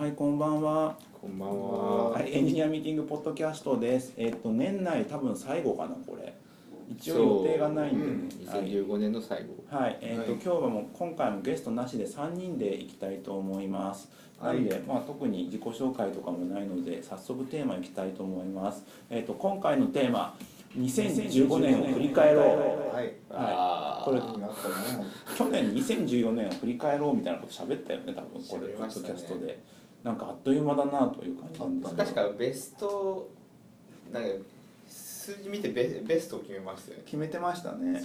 はい、こんばんは。こんばんは。はい、エンジニアミーティングポッドキャストです。えっ、と年内多分最後かなこれ。一応予定がないんでね。はい2015年の最後。はい、えっ、と、はい今日はもう今回もゲストなしで3人で行きたいと思います。なので、まあ特に自己紹介とかもないので早速テーマいきたいと思います。えっ、と今回のテーマ2015年を振り返ろう。はい。あこれ。去年2014年を振り返ろうみたいなこと喋ったよね多分これポッドキャストで。なんかあっという間だなという感じなんですけど確かベストなんか数字見てベベストを決めましたよね。決めてましたね。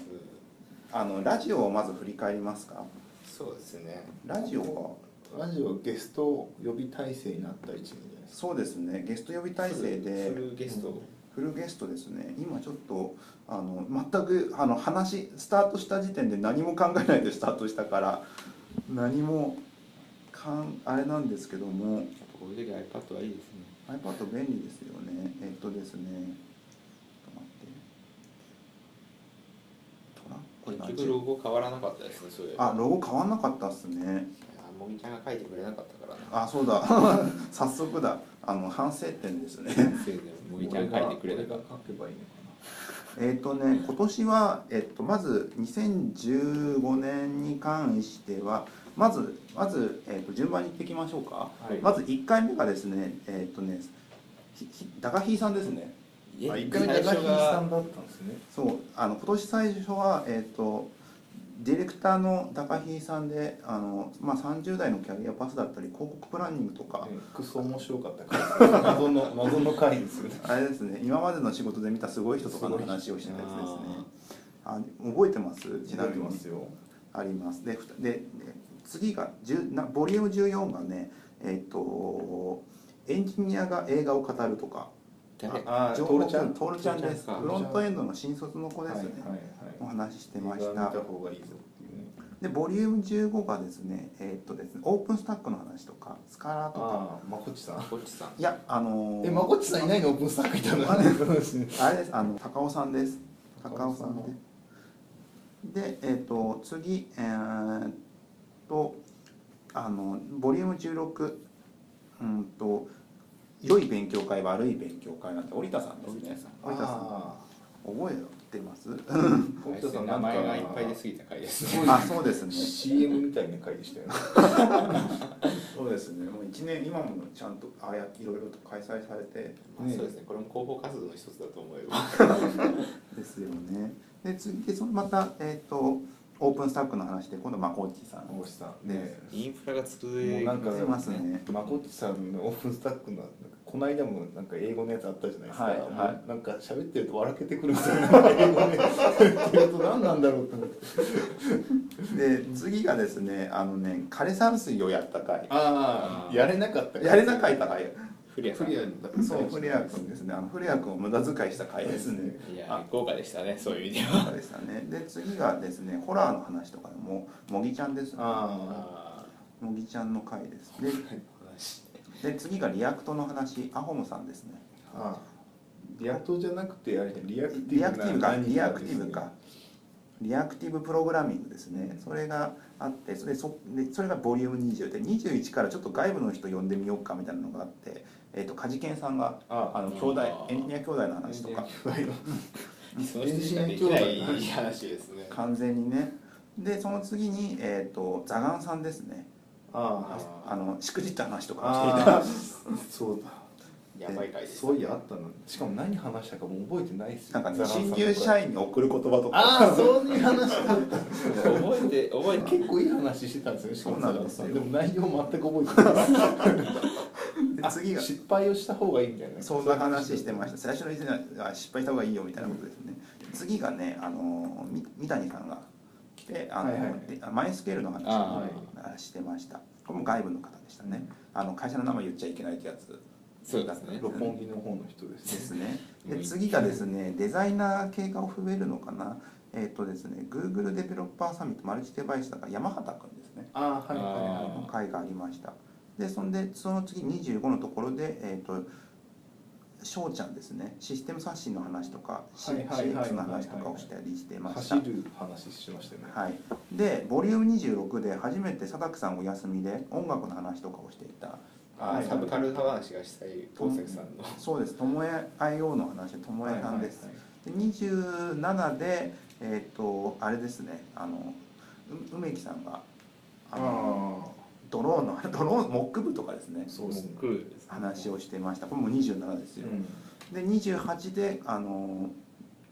あのラジオをまず振り返りますか？そうですね。ラジオは？ラジオゲスト呼び体制になった一年じゃないですそうですねゲスト呼び体制でフルゲスト。フルゲストですね今ちょっとあの全くあの話スタートした時点で何も考えないでスタートしたから何もかんあれなんですけども。こういう時 iPad はいいですね。iPad 便利ですよね。えっとですね。結局ロゴ変わらなかったですね。そ。あ、あロゴ変わんなかったっすね。もみちゃんが書いてくれなかったからな。あそうだ。早速だ。あの反省点ですね。もみちゃんが書いてくれなかっ俺が書けばいいのかえっ、とね今年は、えっと、まず2015年に関してはまずまず、えっと、順番に言っていきましょうか、はいまず1回目がですねえっ、とねダガヒーさんですねた。な。あ、い一回目最初高木さんがだったんですね。そうあの今年最初はえっ、とディレクターの高飛さんであの、まあ、30代のキャリアパスだったり広告プランニングとか、ねクソ面白かった回です。謎の謎の回ですよね。あれですね今までの仕事で見たすごい人とかの話をしてたやつですねあ覚えてます？ちなみにますよ。ありますでふたでで次が10なボリューム14がねえっ、とエンジニアが映画を語るとか誰あー、情報トールちゃん？トールちゃんですフロントエンドの新卒の子ですね、はいはいおはい。話ししてましたた方がいいぞっていうね。でボリューム15がですねえっ、とですねオープンスタックの話とかスカラーとかあこっちさん？こっちさん。いやあのーえ、まこっちさんいないの？オープンスタックいたの？あれですね。あれですあの高尾さんです高尾さん高尾さででえっ、と次えーっとあのボリューム16うんと良い勉強会悪い勉強会なんて織田さんですね織田さんあ覚えてます？あ、はい名前がいっぱい出過ぎた回ですね。あそうですね CM みたいな回でしたよね。そうですねもう1年今もちゃんとああやいろいろと開催されてまあそうですね。これも広報活動の一つだと思えば。ですよねで次でそのまたえっ、とオープンスタックの話で今度まこっちさん大石さんね。インフラが作もうれなんか出ますねまこっちさんのオープンスタックのこの間もなんか英語のやつあったじゃないですか。はいはなんか喋ってると笑けてくるん ですよね。英語で言ってると何なんだろうと思って。で次がですねあのね枯山水をやった回ああ、やれなかった。やれなかった回フリア。フそう。古谷君ですね。あの古谷君を無駄遣いした回ですね。や豪華でしたね。そういう意味では。そうでしたね。で次がですねホラーの話とかでももぎちゃんですね。ああもぎちゃんの回です。であ。で次がリアクトの話。アホムさんですね。あ。リアクトじゃなくてあれリアクティブリアクティブか。何リアクティブか。リアクティブプログラミングですね。それがあってそれそでそれがボリューム20で21からちょっと外部の人呼んでみようかみたいなのがあって、えー、と梶健さんがああの兄弟エンジニア兄弟の話とか。その人しかできない話ですね。完全にね。でその次に、えー、とザガンさんですね。あああのしくじった話とあかをしてそうだ。やばい回です。そういやあったの。しかも何話したかもう覚えてないですよ。なんかね新入社員に送る言葉とか。ああそういう話だった覚えて覚えて結構いい話してたんですよ。ねしかもそうなんですよ。ザラさんでも内容全く覚えてないで次が。失敗をした方がいいみたいな。そんな話してました。最初の以前は失敗した方がいいよみたいなことですね、次がねあのみ三谷さんが来てあの、はいはい。でマイスケールの話あをしてました。これも外部の方でしたね。あの会社の名前言っちゃいけないってやつ。そうですね。六本木の方の人でですすね。ね でうん次がですねデザイナー系が増えるのかな。えっ、とですね Google デベロッパーサミットマルチデバイスだから山畑君ですね。ああはいあはの会がありましたでそんでその次25のところでえっ、と翔ちゃんですね。システム刷新の話とか、CX の話とかをしたりしていました。走る話しましたよね。はい、でボリューム26で初めて佐竹さんお休みで音楽の話とかをしていた。あサブカル話がしたい東崎さんの。そうです。ともえ IO の話ともえさんです、で27でえっ、とあれですね。あのう梅木さんがあのあドローンの ドローンモック部とかですね。そうですね。話をしてました。これも27ですよ、うん。で28であの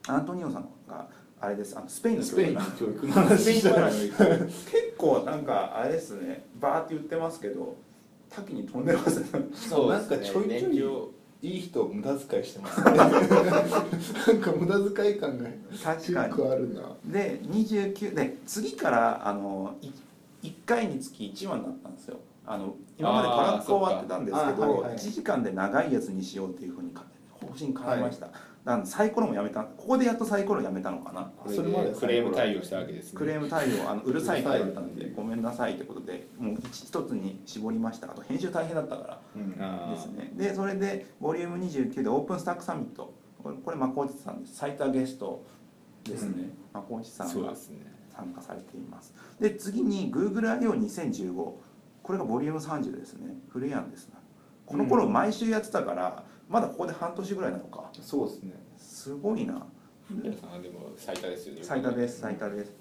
アントニオさんがあれです。あのスペインのスペインの教育教育の話結構なんかあれですね。バーって言ってますけど多岐に飛んでますね。そうなんかちょいちょいいい人無駄遣いしてますね。なんか無駄遣い感が確かに。結構あるな。で29で次からあのい1回につき1話になったんですよ。あの今までトラック終わってたんですけど、はいはい。1時間で長いやつにしようっていうふうにか方針変えました、なんでサイコロもやめたここでやっとサイコロやめたのかな？それまででクレーム対応したわけですね。クレーム対応あのうるさい回だったんでごめんなさいってことでもう一一つに絞りましたあと編集大変だったからですね。でそれでボリューム29でオープンスタックサミット。これこれマコーチさんです。最多ゲストですね、マコーチさんがそうですね参加されています。で次に GoogleIO2015 これがボリューム30ですね。フレアンですな。この頃毎週やってたから、まだここで半年ぐらいなのか。そうですね。すごいな。皆さんはでも最多ですよね。最多です最多です。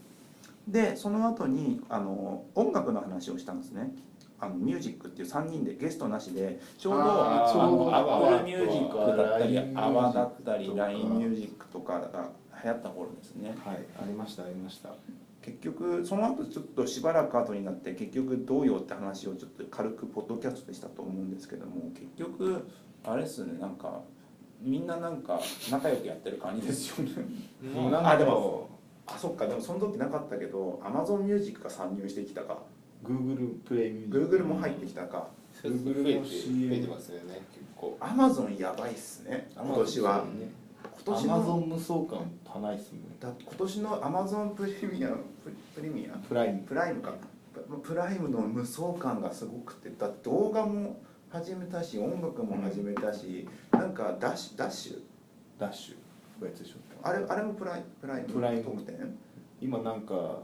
でその後にあの音楽の話をしたんですね。あのミュージックっていう3人でゲストなしでちょうどあーちょうど。アップルミュージックだったりアワだったり LINE ミュージックとかが流行った頃ですね。はいありましたありました結局その後ちょっとしばらく後になって結局どうよって話をちょっと軽くポッドキャストでしたと思うんですけども結局あれっすねなんかみんななんか仲良くやってる感じですよね。もうなんかあでも。あそっかでもその時なかったけど Amazon ミュージックが参入してきたか。Google プレイミュージック Google も入ってきたか。増えて Google の増えてますよね結構。Amazon やばいっすね今年は。ね今年アマゾのン無双感足ないっすねだ今年の Amazon プレミアププレミアプライム。プライムか。ププライムの無双感がすごくて。だって動画も始めたし音楽も始めたし、なんかダッシュダッシュ？ダッシュ。のやつでしょあれあれもプライプライム？プライム。特典？今なんか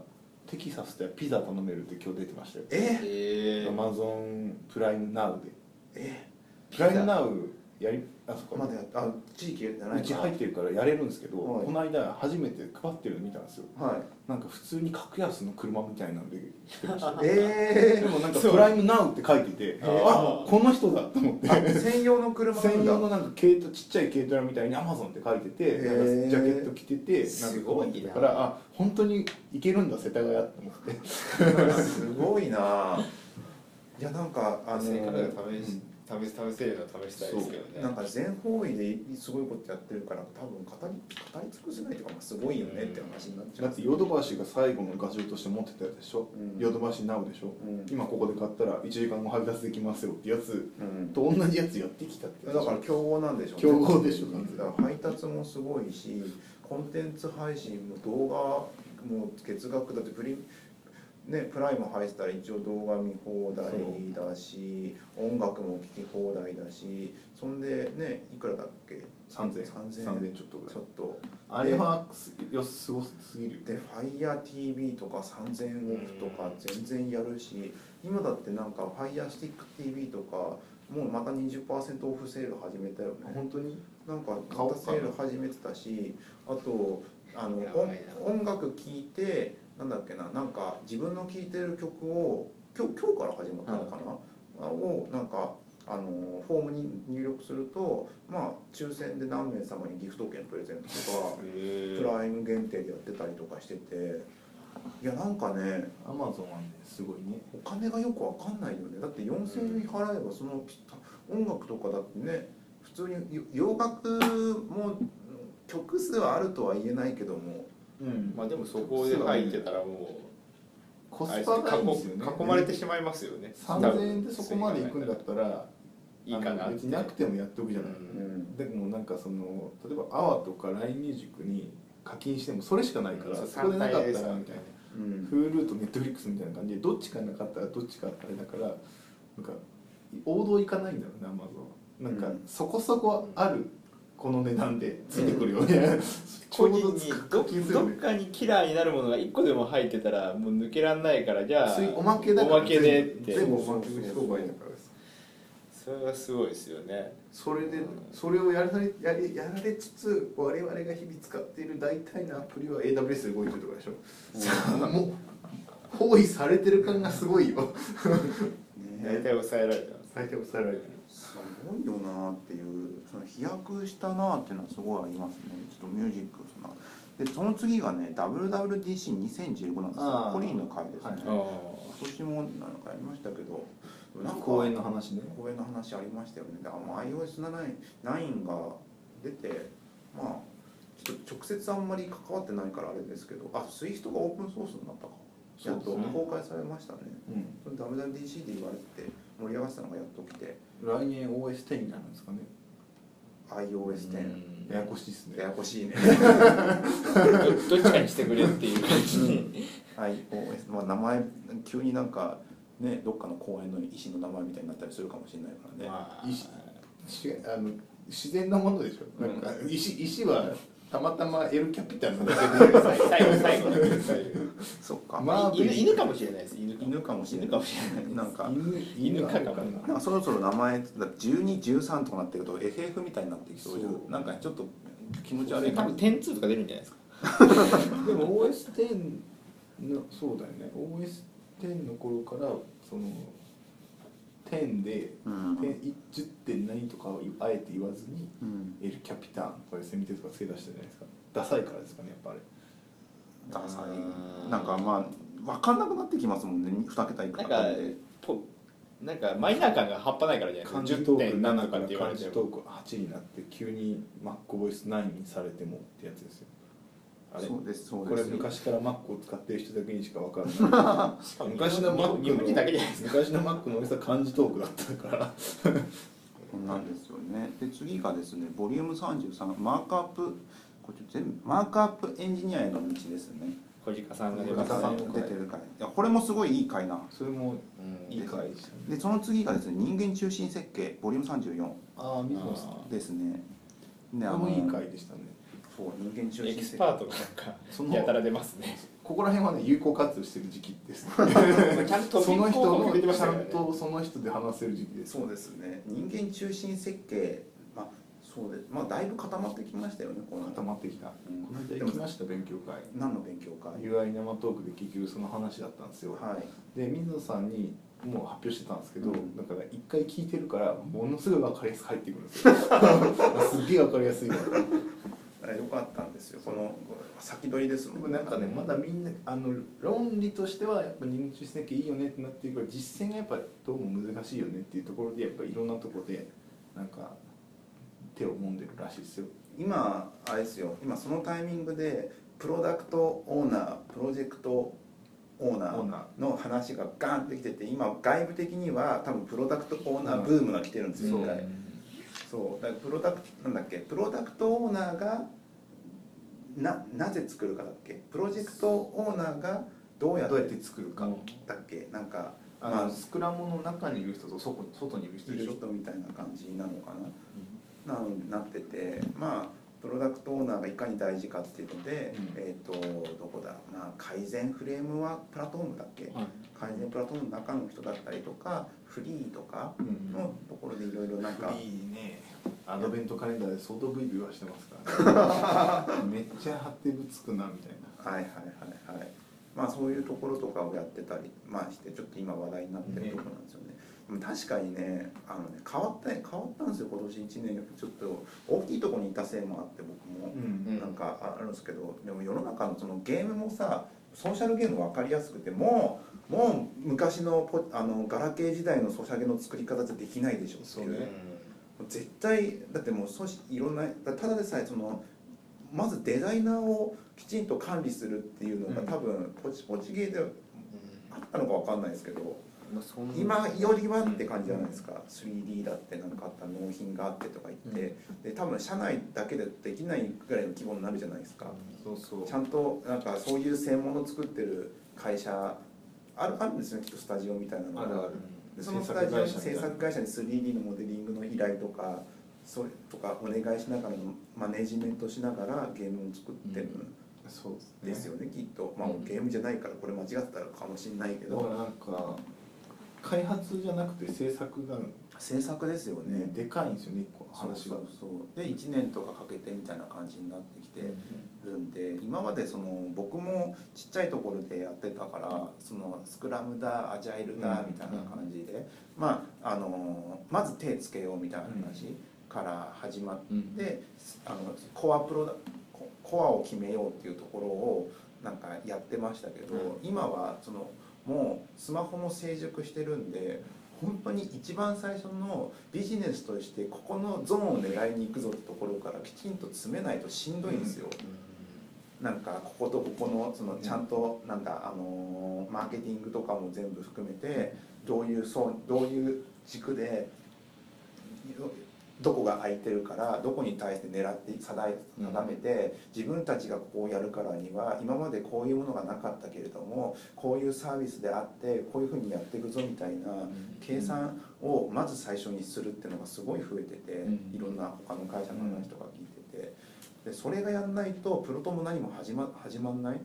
テキサスではピザ頼めるって今日出てましたよ。え？えアマゾンプライムナウで。え？プライムナウやりあそこまだやあ地域じゃないうち入ってるからやれるんですけど、はい。この間初めて配ってるの見たんですよ。はい。なんか普通に格安の車みたいなんで来てました。えでもなんか「プライムナウ」って書いててあこの人だと思って。ー、あ専用の車なんだ。専用のなんか軽トちっちゃい軽トラみたいに「アマゾンって書いててなんかジャケット着ててな。んかすごいなだからあ本当に行けるんだ世田谷と思って。すごいな。いやなんかあの試し試す試せるの試したいですけどね。なんか全方位ですごいことやってるから多分語り語り尽くせないとかまあすごいよねって話になっちゃう。だってヨドバシが最後の画像として持ってたやつでしょ？うん。ヨドバシナウでしょ？うん。今ここで買ったら1時間後配達できますよってやつうん。と同じやつやってきたって。だから競合なんでしょうね。競合でしょうんだから配達もすごいしコンテンツ配信も動画も月額だってプリね、プライム入ってたら一応動画見放題だし音楽も聴き放題だしそんでねいくらだっけ？3000 3000 3000ちょっとぐらい。ちょっと。あれはすよすごすぎる。よで FireTV とか3000オフとか全然やるし今だってなんか FirestickTV とかもうまた20%オフセール始めたよね。本当に？なんかまたセール始めてたしあとあの音楽聴いてなんだっけななんか自分の聴いてる曲を今日今日から始まったのかな、をなんかあのフォームに入力するとまあ抽選で何名様にギフト券プレゼントとかへプライム限定でやってたりとかしてていやなんかねアマゾンはねすごいね。お金がよくわかんないよね。だって4000円払えばその音楽とかだってね普通によ洋楽も曲数はあるとは言えないけどもうん。まあでもそこで入ってたらもコスうあれですねパがいいんですよね。囲囲まれてしまいますよね。3000円でそこまで行くんだったらいいかな別になくてもやっておくじゃない、うん。でもなんかその例えばアワとか LINE ミュージックに課金してもそれしかないから、そこでなかったらみたいな。うん Hulu と Netflix みたいな感じでどっちかなかったらどっちかあれだからなんか王道行かないんだろうね Amazon なんかうん。そこそこあるこの値段でついてくるよね、ちょ個人にどどっかにキラーになるものが1個でも入ってたらもう抜けらんないからじゃあおまけだからおまけでって。全部おまけで商売だからさそれがすごいですよね。それでそれをやられやれやられつつ我々が日々使っている大体のアプリは AWS で動いてるとかでしょ、もう包囲されてる感がすごいよ。大体抑えられてます。大体抑えられてごいよなっていうその飛躍したなっていうのはすごいありますね。ちょっとミュージックそのでその次がね WWDC2015 なんですよ。コリーンの回ですね、今年もなんかやりましたけどなんか公演の話ね。公演の話ありましたよね。だからまあ iOS9 9が出てまあちょっと直接あんまり関わってないからあれですけどあ SWIFT がオープンソースになったか。やっと公開されましたね。うん。WWDC で言われて盛り上がってたのがやっと来て。来年 OS10 になるんですかね。iOS10 ややこしいですね。ややこしいね。ど どっちかにしてくれっていう感じに。iOS まあ名前急になんかねどっかの公園の石の名前みたいになったりするかもしれないからね、まあいいししあの自然なものでしょ。なんか石石はたまたまエルキャピタンのだけで。最最後最後の最後そっか、まあ犬犬かもしれないです。犬か犬かもしれない。犬かもしれない。なんか犬犬かかかななんかそろそろ名前1213とかなってると FF みたいになってきそうそう。なんかちょっと気持ち悪い。多分点2とか出るんじゃないですか。でも OS10 のそうだよね。OS10 の頃からその10でうん。10 10点何とかをあえて言わずにうん。エルキャピタンとかでセミテとか付け出したじゃないですか。ダサいからですかねやっぱあれ。ダサういん。なんかまあ分かんなくなってきますもんね2桁いくなんかなんかマイナー感が半端ないからじゃない漢ですか。字トーク10.7 7とかから漢って言われても。字トーク8になって急に MacOS9 にされてもってやつですよあれ？そうですそうこれ昔から Mac を使ってる人だけにしか分からない。昔の Mac 日本人だけじゃないですか。昔の Mac の大きさ漢字トークだったから。なんですよね。で次がですねボリューム33マークアップこっち全部マークアップエンジニアへの道ですね。小鹿さんが出出ますね。小鹿さんてる回いやこれもすごいいい回なそれもうんいい回でね。でその次がですね人間中心設計ボリューム34ああ水野さん。あですね。でこれもいい回でしたねそう人間中エ心設計キスパートがなんかそのやたら出ますね。ここら辺はね有効活用してる時期です。ねちゃんとその人のちゃんとその人で話せる時期です。そうですね。人間中心設計まあそうでまあだいぶ固まってきましたよねこの固まってきた。うん。この間行きました勉強会。何の勉強会？UI 生トークで結局その話だったんですよ。はい。で水野さんにもう発表してたんですけど、うん。だから一回聞いてるからものすごい分かりやすく入ってくるんですよ。すっげえ分かりやすいからかったんですよ。この先取りですもん。なんかねまだみんなあの論理としてはやっぱ人気設計いいよねってなってるから実践がやっぱどうも難しいよねっていうところでやっぱいろんなところでなんか手を揉んでるらしいですよ。今あれですよ。今そのタイミングでプロダクトオーナープロジェクトオーナオーの話がガンってきてて今外部的には多分プロダクトオーナーブームが来てるんですよそう。一回そう。だからプロダクトなんだっけプロダクトオーナーがななぜ作るかだっけ？プロジェクトオーナーがどうやってどうやって作るか、だっけ？なんかあのスクラムの中にいる人と外外にいる人でしょ？ツーショットみたいな感じなのかな、なのになっててまあプロダクトオーナーがいかに大事かっていうので、うん。えっ、とどこだまあ改善フレームはプラットフォームだっけ、はい。改善プラットフォームの中の人だったりとかフリーとかうんのところでいろいろなんか、いいねアドベントカレンダーで相当ブイブイはしてますから、ね、めっちゃ貼ってるつくなみたいな。はいはいはいはい。まあそういうところとかをやってたりまあしてちょっと今話題になってるところなんですよね。でも確かにねあのね変わったね変わったんですよ今年1年。ちょっと大きいところにいたせいもあって僕も。うんなんかああるんですけどでも世の中のそのゲームもさソーシャルゲーム分かりやすくてもうもう昔のポあのガラケー時代のソシャゲの作り方じゃできないでしょっていう。そうね。絶対だってもうそしいろんなだただでさえそのまずデザイナーをきちんと管理するっていうのがうん。多分ポチポチゲーであったのか分かんないですけど今よりはって感じじゃないですか。3D だってなんかあった納品があってとか言って。で多分社内だけでできないぐらいの規模になるじゃないですか。そうそうちゃんとなんかそういう専門の作ってる会社あるあるんですよね。きっとスタジオみたいなのが。あるある。でそのスタジオに制制作作会会社に 3D のモデリングの依頼とかそれとかお願いしながらマネジメントしながらゲームを作ってるん。そうですよねきっと、まあうんゲームじゃないからこれ間違ってたらかもしれないけど、なんか開発じゃなくて制作が制作ですよね。ねでかいんですよね一個話が。そうで1年とかかけてみたいな感じになってきてるんで今までその僕もちっちゃいところでやってたからそのスクラムだアジャイルだうん。みたいな感じで、まああのまず手つけようみたいな話から始まって、あのコアプロだココアを決めようっていうところをなんかやってましたけど、うん。今はそのもうスマホも成熟してるんで本当に一番最初のビジネスとしてここのゾーンを狙いに行くぞってところからきちんと詰めないとしんどいんですよ。なんかこことここのそのちゃんとなんかあのーマーケティングとかも全部含めてどういうそうどういう軸でどこが空いてるからどこに対して狙って定めて自分たちがここをやるからには今までこういうものがなかったけれどもこういうサービスであってこういうふうにやっていくぞみたいな計算をまず最初にするっていうのがすごい増えててうん。いろんな他の会社の話とか聞いてて。でそれがやんないとプロトも何も始ま始まんない？っ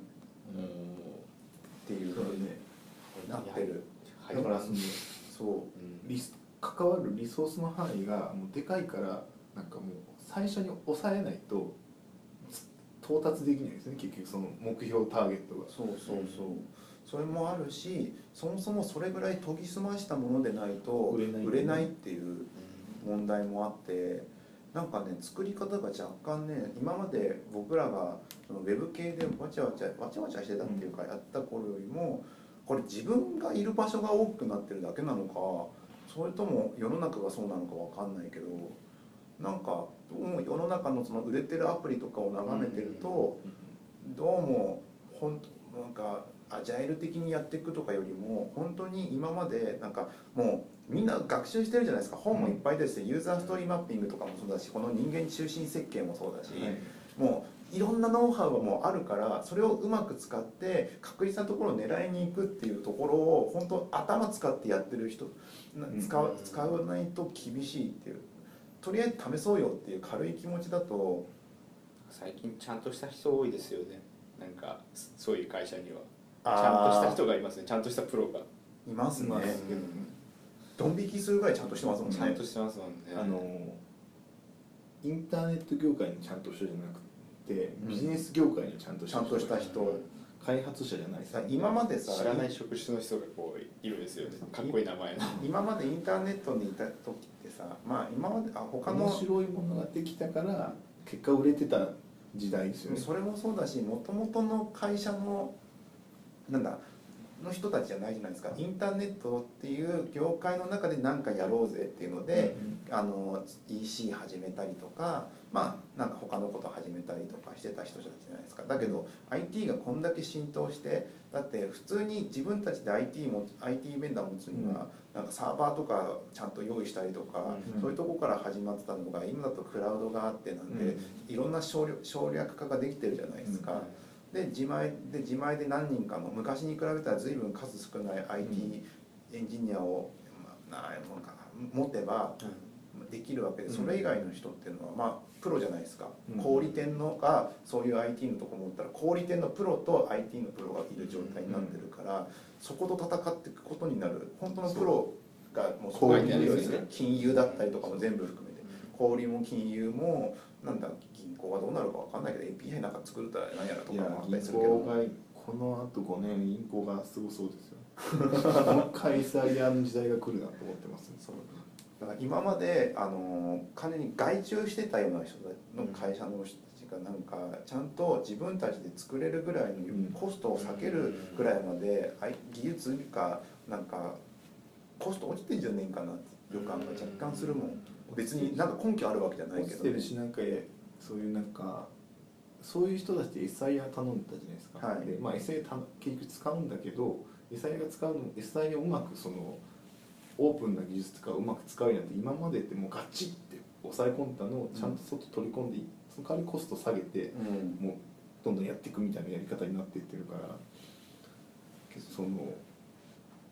ていうふうになってる。はい。だからそのそリス関わるリソースの範囲がもうでかいからなんかもう最初に抑えないとつ到達できないですね結局その目標ターゲットが。うそうそう。そうそれもあるしそもそもそれぐらい研ぎ澄ましたものでないと売れないっていう問題もあってなんかね作り方が若干ね今まで僕らがそのウェブ系でわちゃわちゃわちゃわちゃしてたっていうかやった頃よりもこれ自分がいる場所が大きくなってるだけなのかそれとも世の中がそうなのかわかんないけどなんかどうも世の中のその売れてるアプリとかを眺めてるとどうもほんなんかアジャイル的にやっていくとかよりも本当に今までなんかもうみんな学習してるじゃないですか。本もいっぱい出ててユーザーストーリーマッピングとかもそうだしこの人間中心設計もそうだし、はい。もういろんなノウハウはもうあるからそれをうまく使って確実なところを狙いに行くっていうところを本当頭使ってやってる人な使わ使わないと厳しいっていう。とりあえず試そうよっていう軽い気持ちだと最近ちゃんとした人多いですよね。なんかそういう会社には。ちゃんとした人がいますね。ちゃんとしたプロが。いますね。まあドン引きするぐらいちゃんとしてますもんね。ちゃんとしてますもんね。あのインターネット業界にちゃんとしたじゃなくてうん。ビジネス業界にちゃんとしたちゃんとした人。開発者じゃない。さ今までさ知らない職種の人がこういるんですよね。かっこいい名前の。今までインターネットにいた時ってさまあ今まであ他の面白いものができたから結果売れてた時代ですよね。それもそうだしもともとの会社のなんだの人たちじゃないじゃないですか。インターネットっていう業界の中で何かやろうぜっていうので、あの EC 始めたりとかまあなんか他のこと始めたりとかしてた人たちじゃないですか。だけど IT がこんだけ浸透してだって普通に自分たちで IT も IT ベンダー持つには、なんかサーバーとかちゃんと用意したりとか、うん。そういうとこから始まってたのが今だとクラウドがあってなんで、いろんな省略省略化ができてるじゃないですか。で自前で自前で何人かの昔に比べたら随分数少ない IT エンジニアを、まあ、なんか持てばできるわけでうんそれ以外の人っていうのはまあプロじゃないですか、うん。小売店のがそういう IT のとこ持ったら小売店のプロと IT のプロがいる状態になってるから、そこと戦っていくことになる。本当のプロがもうそこにいるようにする金融だったりとかも全部含めて。小売も金融もなんだ銀行がどうなるかわかんないけど API なんか作るたら何やらとかもあったり銀するけど。このあと5年 銀行がすごそうですよ。もう一回の時代が来るなと思ってます、そうだから今まであの完全に外注してたような人の会社の人たちがなんかちゃんと自分たちで作れるぐらいのうんコストを下げるぐらいまで技術かなんかコスト落ちてんじゃねえかなって予感が若干するもん。別になんか根拠あるわけじゃない落ちけどね。てるしなんかそういうなんかそういう人たちで SIR 頼んでたじゃないですか、はい。でまあ SIR た結局使うんだけど SIR が使うの SIR をうまくそのオープンな技術とかをうまく使うようになって今までってもうガチって抑え込んだのをちゃんと外取り込んで、その代わりコスト下げてうん。もうどんどんやっていくみたいなやり方になっていってるからその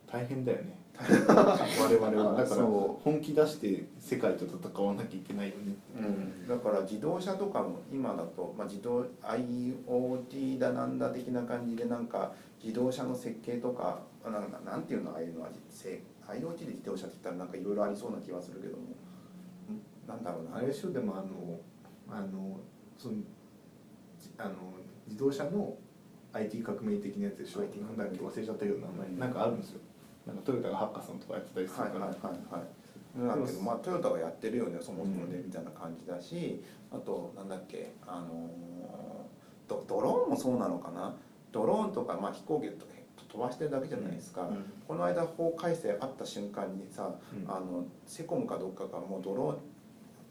大変だよね。我々は。だからそ本気出して世界と戦わなきゃいけないよねうん、だから自動車とかも今だと、まあ、自動 IoT だなんだ的な感じでなんか自動車の設計とかなんかなんていうのああいうのはせ IoT で自動車って言ったらなんかいろいろありそうな気はするけども。んなんだろうなあれでしょでもあのあのそのじあの自動車の IT 革命的なやつでしょ。IT なんだっけ忘れちゃったけど名前、うん。なんかあるんですよ。なんかトヨタがハッカソンとかやってたりするから、はいはいはい。はいだけどまあトヨタがやってるよねそもそもねうんみたいな感じだしあとなんだっけあのドローンもそうなのかな。ドローンとかまあ飛行機とか飛ばしてるだけじゃないですか、うん。この間法改正あった瞬間にさ、うん。あのセコムかどっかがもうドローン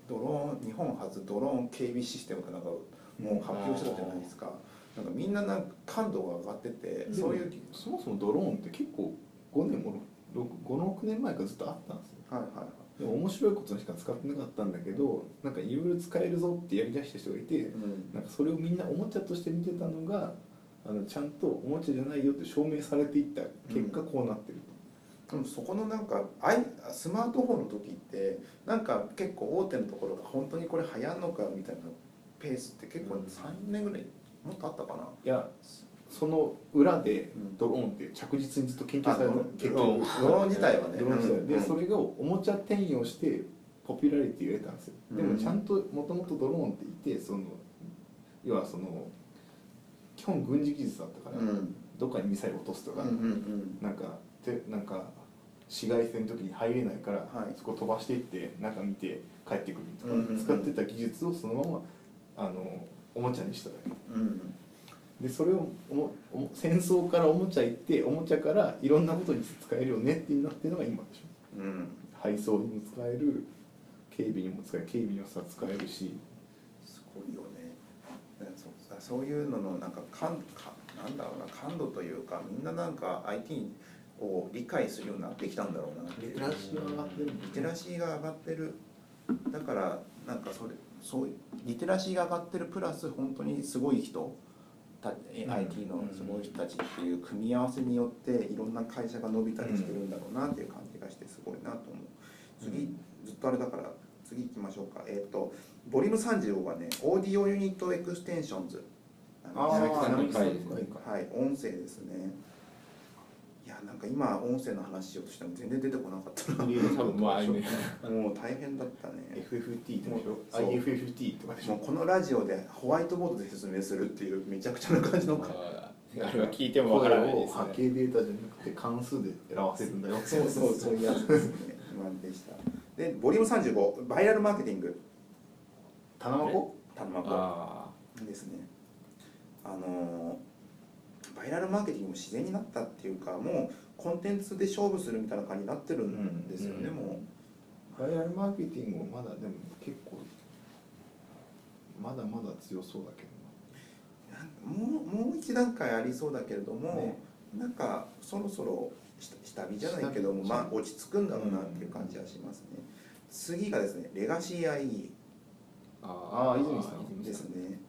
ドローン日本初ドローン警備システムかなんかもう発表してたじゃないですか、なんかみんななんか感度が上がってて、そういうそもそもドローンって結構5年も56年前からずっとあったんですよ。はいはいはい。でも面白いことにしか使ってなかったんだけどなんかいろいろ使えるぞってやりだした人がいてうん。なんかそれをみんなおもちゃとして見てたのがあのちゃんとおもちゃじゃないよって証明されていった結果こうなってると、でもそこのなんかアイスマートフォンの時ってなんか結構大手のところが本当にこれ流行んのかみたいなペースって結構うん。3年ぐらいもっとあったかな、いやその裏でうんドローンって着実にずっと研究されたあ結ドローンドローン自体は。ねうん。それがおもちゃ転用してポピュラリティを得たんですよ、でうん。もちゃんともともとドローンっていてその要はその基本軍事技術だったから、うん。どっかにミサイル落とすとか、うんうんなんかてなんか市街戦の時に入れないから、はい。そこ飛ばしていって中見て帰ってくるとか、うんうんうん。使ってた技術をそのままあのおもちゃにしただけ。うんうん。でそれをおもおも戦争からおもちゃ行っておもちゃからいろんなことに使えるよねってなってるのが今でしょ。うん。配送にも使える警備にも使える警備にもさ使えるし。すごいよねそういうののなんか感かなんだろうな感度というかみんななんか IT を理解するようになってきたんだろうなってリテラシーが上がってる。リテラシーが上がってる。だからなんかそれそうリテラシーが上がってるプラス本当にすごい人た IT のすごい人たちっていう組み合わせによっていろんな会社が伸びたりしてるんだろうなっていう感じがしてすごいなと思う。次、うん。ずっとあれだから次行きましょうかえっ、とボリューム35がね Audio Unit Extensions あーなんかはいはい、音声ですね。いや、なんか今音声の話しようとしても全然出てこなかったな。もう大変だったね。FFT とかでしょ？そう IFFT とかでしょ？もうこのラジオでホワイトボードで説明するっていうめちゃくちゃな感じの。まああれは聞いてもわからないです波ね形データじゃなくて関数で表せるんだよそうそうそういうやつですね。今でした。で、ボリューム35バイラルマーケティング。棚箱タマコあですね。あのーバイラルマーケティングも自然になったっていうか、もうコンテンツで勝負するみたいな感じになってるんですよね。うん。もう。バイラルマーケティングもまだでも結構まだまだ強そうだけどもうもう一段階ありそうだけれども、ね。なんかそろそろ下下火じゃないけどもまあ落ち着くんだろうなっていう感じはしますね、次がですねレガシー IE あああ泉さん。泉ですね。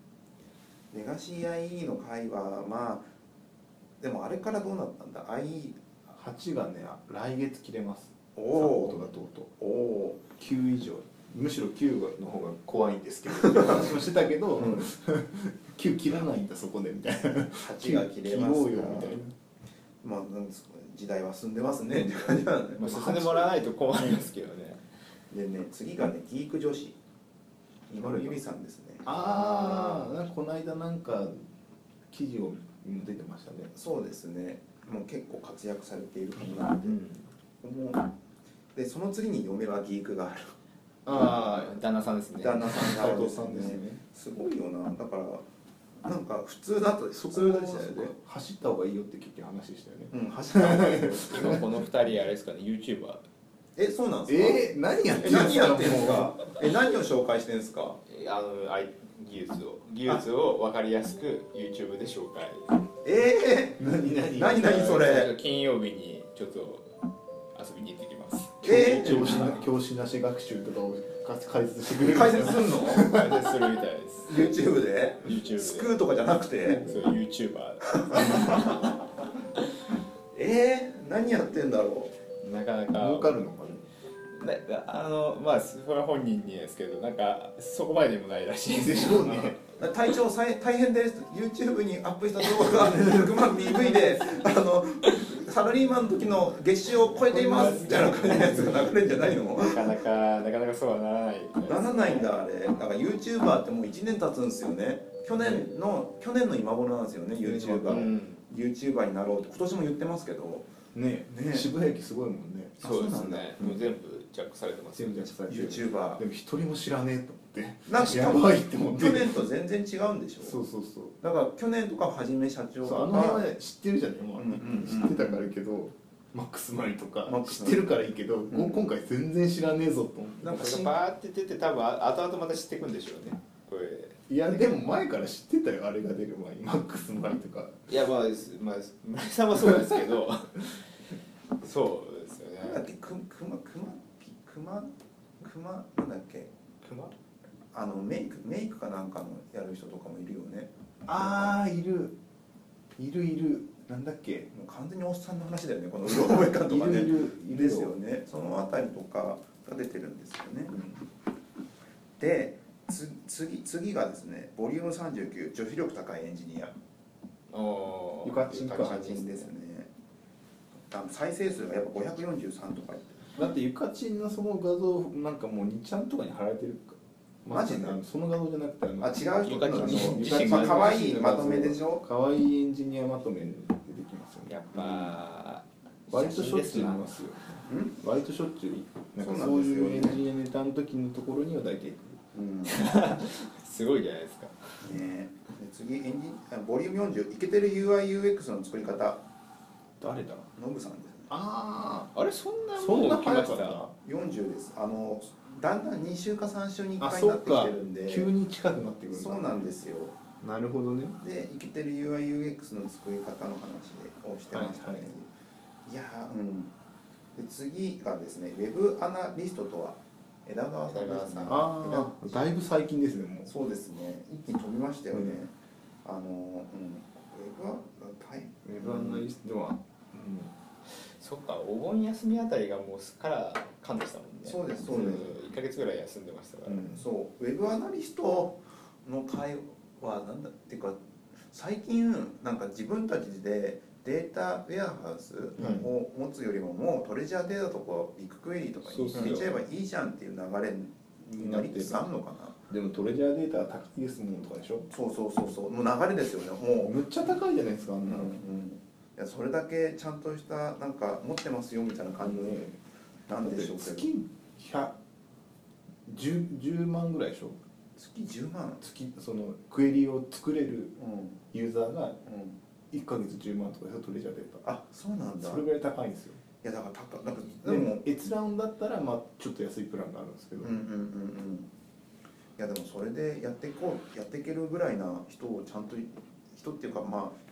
レガシー IE の回はまあでもあれからどうなったんだ？IE な8がね来月切れます。おおおおう9以上。むしろ9の方が怖いんですけど 話もしてたけど、うん。9切らないんだそこでみたいな。8が切れます 切ろうよみたいな。まあなんですか時代は進んでますね。って感じなんでまあ進んでもらわないと困りますけどね。でね次がねギーク女子。今のゆりさんですね。ああこの間なんか記事を出てましたね。そうですね。もう結構活躍されている方なので、うん。でその次に嫁はギークがあるああ旦那さんですね。旦那さんが。あるね。すごいよな。だからなんか普通だと普そこ通でしたよね走った方がいいよって結局話したよね。うん走った方がい。いよ今この二人あれですかね YouTuber えそうなんですか？えー、何やってえんの何やってんですか？え何を紹介してんですか？えあのあい技術を。技術を分かりやすく YouTube で紹介。え何何？何何それ？金曜日にちょっと遊びに行ってきます。え教師な教師なし学習とかを解説してくれー、る解説すんの？解説するみたいです。YouTube で？YouTube スクでーとかじゃなくて？そう YouTuber えー、何やってんだろなかなか。儲かるのかねなあのまあそれは本人にですけどなんかそこまででもないらしいでしょうね。う体調さい大変です YouTube にアップした動画が6万 PV であのサラリーマンの時の月収を超えていますみたいな感じのやつが流れるんじゃないの？なかなかなかなかそうはならない。ならないんだあれ。だから YouTuber ってもう1年経つんですよね。去年の去年の今頃なんですよね YouTuber、うん。YouTuber になろうって。今年も言ってますけど。ね。ね。渋谷駅すごいもんね。そうですね。もう全部ジャックされてますよ全部ジャックされてる。YouTuber でも一人も知らねえと。思って。なんかやばいって思って去年と全然違うんでしょ？そうそうそう。だから去年とかはじめ社長とそうあの辺はかね知ってるじゃんもう、うんうんうん。知ってたからいいけどマックスマリとか。知ってるからいいけど、ん。今回全然知らねえぞと思って。なんかバーって出て多分あ後々また知っていくんでしょうね。これ。いやでも前から知ってたよあれが出る前に。マックスマリとか。いやまあ、まあ、村井さんはそうですけど。そうですよね。なんだっけ？くくまくまくまくまなんだっけ熊あのメイクメイクかなんかのやる人とかもいるよね。ああいる。いるいる。なんだっけ。もう完全におっさんの話だよねこのうろ覚え感とかね。いるいるいるよ。ですよね。そのあたりとかが出てるんですよね、でつ次次がですねボリューム39女子力高いエンジニア。おー。ゆかちんかですね。あの再生数がやっぱ543とかだってゆかちんのその画像なんかもう2ちゃんとかに貼られてるかマジで？あのその画像じゃなくてあのあ違う人？ゆかちんあのまあ可愛いまとめでしょ？かわいいエンジニアまとめ出てきますよね。やっぱ割としょっちゅう見ますようん？割としょっちゅうなんかそういうエンジニアネタの時のところには大体うん。すごいじゃないですか。ねで次エンジンあボリューム40イケてる UIUX の作り方。誰だ？ノブさんですね。ああれそんなそんなもう決まって早かった？た40です。あのだんだん2週か3週に1あ回になってきてるんで。急に近くなってくるそうなんですよ。なるほどね。でイケてる UIUX の作り方の話をしてましたね、はいはい。い、やーうん。で次がですねウェブアナリストとは枝川さんですね。ああだいぶ最近ですねもう。そうですね。一気に飛びましたよね、うん。あのうん。ウェブは大ウェブアナリストは、そっかお盆休みあたりがもうすっからかんでしたもんね。そうですそうです。1か月ぐらい休んでましたから、うん、そう。ウェブアナリストの会はなんだっていうか最近なんか自分たちでデータウェアハウスを持つよりももうトレジャーデータとかビッグクエリとかに入れちゃえばいいじゃんっていう流れになりつつあるのかな。でもトレジャーデータは高いですもんとかでしょそうそうそうそう。もう流れですよねもう、むっちゃ高いじゃないですかあうんんうんなの、、いやそれだけちゃんとしたなんか持ってますよみたいな感じねなんでしょうけど。月100 10, 10万ぐらいでしょ？月10万？月そのクエリを作れるうん。ユーザーがうん。1ヶ月10万とかでしょトレジャーデータ。あそうなんだ。それぐらい高いんですよ。いやだから高なんかでも閲覧だったらまあちょっと安いプランがあるんですけど、うんうんうんうん。いやでもそれでやっていこうやっていけるぐらいな人をちゃんと人っていうかまあ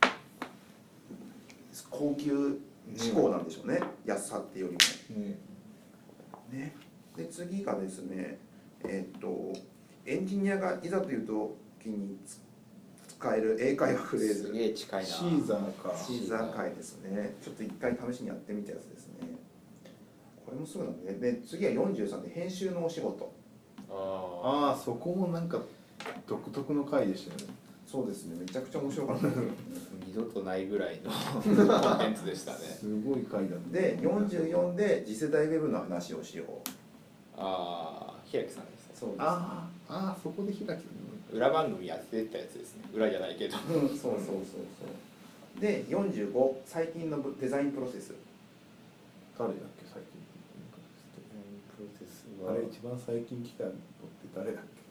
高級志向なんでしょうね、安さっていうよりねもね。で次がですねえーっとエンジニアがいざという時に使える英会話フレーズ。すげえ近いな。シーザーか。シーザー。会ですねちょっと一回試しにやってみたやつですね。これもすぐなんでで次は43で編集のお仕事。あああそこもなんか独特の回でしたよねそうですね。めちゃくちゃ面白かった。ですー二度とないぐらいの コンテンツでしたね。すごい回だねで44で次世代ウェブの話をしよう。ああ平木さんですね。そうです。あーあーそこで開き裏番組やってたやつですね。裏じゃないけど。うん、そうそうそうそう。で45最近のデザインプロセス。誰だっけ最近プロセスあれ一番最近来たのって誰だっけ？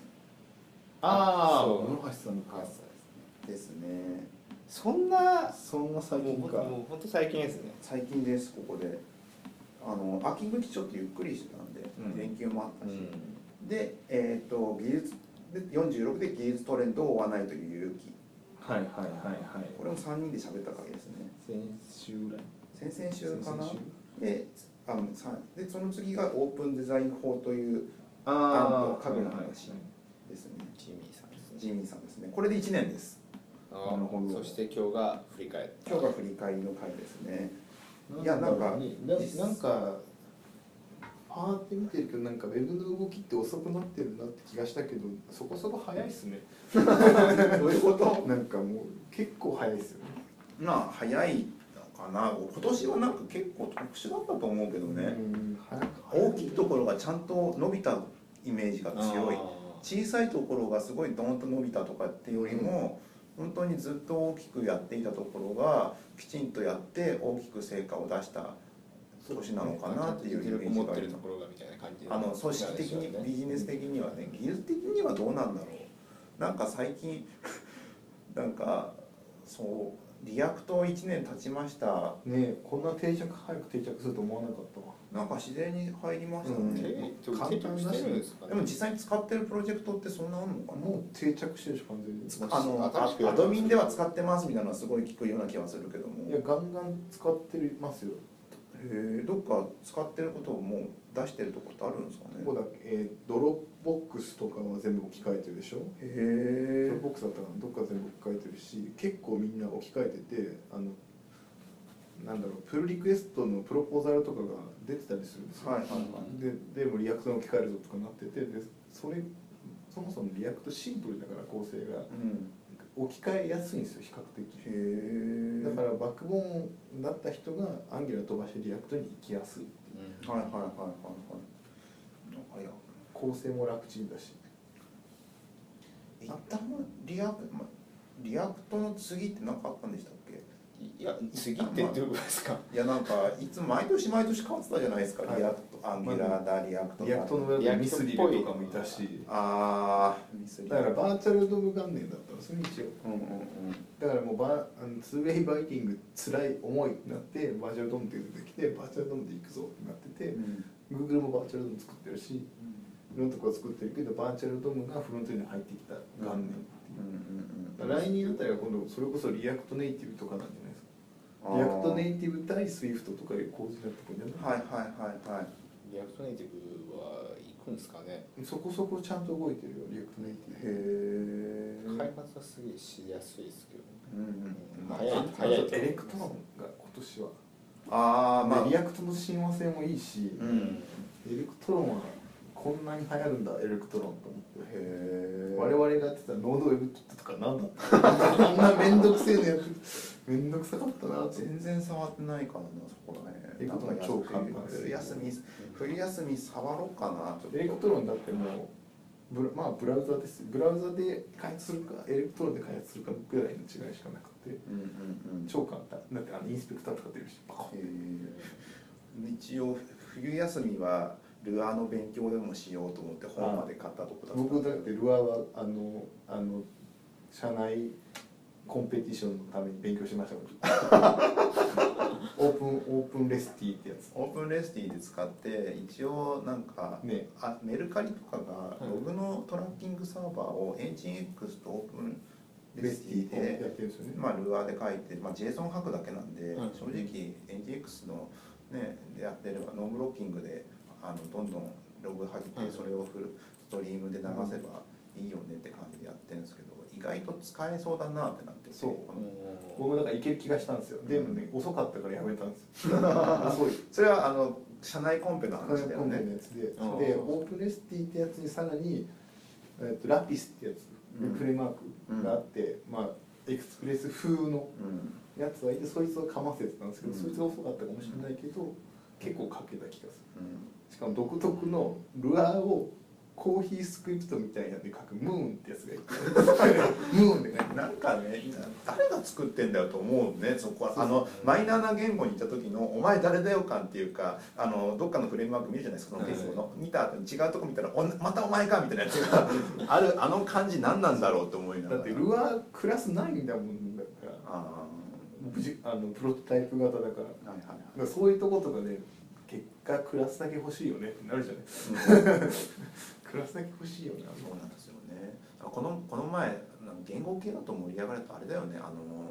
ああそう室橋さんのかですね。そんなそんな最もう近か。もう本当最近ですね。最近ですここで。あの秋口ちょっとゆっくりしてたんで、うん。連休もあったし、うでえっ、と技術で46で技術トレンドを追わないという勇気。はいはいはいはい。これも3人で喋った回ですね。先週ぐらい。先々週かな。先々週。であのさでその次がオープンデザイン法というああ家具の話はいはいですね。ジミーさんですね。ジミーさんですね。これで1年ですあなるほどそして今日が振り返っ今日が振り返りの回ですね。はいいやなんかねななんかパーって見てるけどなんかウェブの動きって遅くなってるなって気がしたけどそこそこ早いっすね。どういうこと？なんかもう結構早いっすよね。まあ早いかかな。今年はなんか結構特殊だったと思うけどね、うん大きいところがちゃんと伸びたイメージが強い。小さいところがすごいドーンと伸びたとかっていうよりも、本当にずっと大きくやっていたところがきちんとやって大きく成果を出した年なのかなっていうイメージがあるところがみたいな感じあの組織的にビジネス的にはね技術的にはどうなんだろう。なんか最近 なんかそう React 1年経ちました。ねこんな定着早く定着すると思わなかったわなんか自然に入りましたうん。ね、えちょ簡単だし。ね。でも実際に使ってるプロジェクトってそんなあんのかなもう定着してるし完全に。あの admin では使ってますみたいなのはすごい聞くような気がするけども。いやガンガン使ってますよ。へえどっか使ってることをもう出してるとこってあるんですかね。ここだけ、えー Dropbox とかは全部置き換えてるでしょ？ Dropbox だったらどっか全部置き換えてるし結構みんな置き換えててあのなんだろうプルリクエストのプロポーザルとかが出てたりするんですよ、はいはいはい。ででも React に置き換えるぞとかなっててでそれそもそも React シンプルだから構成が。うん。置き換えやすいんですよ比較的。へえだからバックボーンだった人が Angular 飛ばして React に行きやすいう。ん。はいはいはいはいはい。構成も楽ちんだし。一旦リアクまReact の次って何かあったんでしたっけ？いや次ってどういうことですか？いやなんかいつも毎年毎年変わってたじゃないですか、はい。 React Angular だ React だ React の裏で Mithril とかもいたし。ああだから Virtual DOM 元年だったんですね一応う。んうんうん。だからもうバーあの two-way binding つらい重いってなって Virtual DOM って出てきて Virtual DOM で行くぞってなっててうん。Google も Virtual DOM 作ってるしいろんなところ作ってるけど Virtual DOM がフロントに入ってきた元年っていう。うんうんうん来年あたりは今度それこそ React Native とかなんじゃない？ React Native 対 Swift とかいう構図になってくるんじゃない？はいはいはいはい。 React Native は行くんですかね。そこそこちゃんと動いてるよリアクトネイティブ。へえ開発はすげえしやすいですけどうんうん早いあ早いと。 Electron が今年は。ああまあ。で React の親和性もいいし、うん。Electron はこんなに流行るんだ Electron と思って。へえ我々がやってた node-webkit とかなんだ？ったあんな面倒くせえのやって面倒くさかったなって全然触ってないからなそこらね Electron 超簡単です冬休み冬休み触ろうかなちょっと。 Electron だってもうブラまあブラウザです。ブラウザで開発するか Electron で開発するかぐらいの違いしかなくて。うんうんうん。超簡単。だってあのインスペクター使ってるしパコンへえ一応冬休みは Lua の勉強でもしようと思って本まで買ったとこだった。僕だって Lua はあのあの社内コンペティションのために勉強しましたもん。オープン OpenResty ってやつ。 OpenResty で使って一応なんか、ね。あメルカリとかがログのトラッキングサーバーをエンジン X とオープンレスティやでね、まあ、 Lua で書いて、まあ、JSON 書くだけなんで、うん。正直 nginx の、ね、でやってればノンブロッキングであのどんどんログ入ってうん。それをフルストリームで流せばいいよねって感じでやってるんですけど意外と使えそうだなってなってて。そう。僕だからいける気がしたんですよ。でもね遅かったからやめたんですよ。それはあの社内コンペの話だよね。やつで、 OpenResty ってやつにさらに、えっと Lapis ってやつ、うん。フレームワークがあって、まあ Express 風のうん。やつはいてそいつをかませてたんですけど、うん。そいつが遅かったかもしれないけど結構かけた気がする。うん。しかも独特のルアーをコーヒースクリプトみたいなんで書くムーンってやつがいて。ムーンでねなんかね誰が作ってんだよと思うね。そこはあのマイナーな言語に行った時の「お前誰だよ感」っていうかあのどっかのフレームワーク見るじゃないですかその言語の。見た後に違うとこ見たらお「またお前か」みたいなやつが。あるあの感じ何なんだろうと思いながら。だってルアークラスないんだもんだから。あ無事あのプロトタイプ型だから。だかあはいはい。らそういうとことかで結果クラスだけ欲しいよねってなるじゃないはい、うん クラスだけ欲しいよねそうなんですよねこのこの前なんか言語系だと盛り上がるとあれだよねあの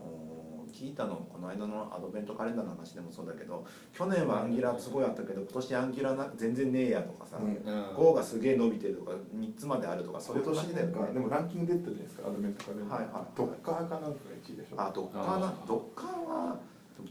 聞いたのこの間のアドベントカレンダーの話でもそうだけど去年は Angular すごいあったけど今年 Angular な全然ねえやとかさ、うんうん Go がすげえ伸びてるとか3つまであるとかそういう今話だよねかでもランキング出てたじゃないですかアドベントカレンダーはいはいドッカーかなんかが1位でしょあドッカーなドッカーは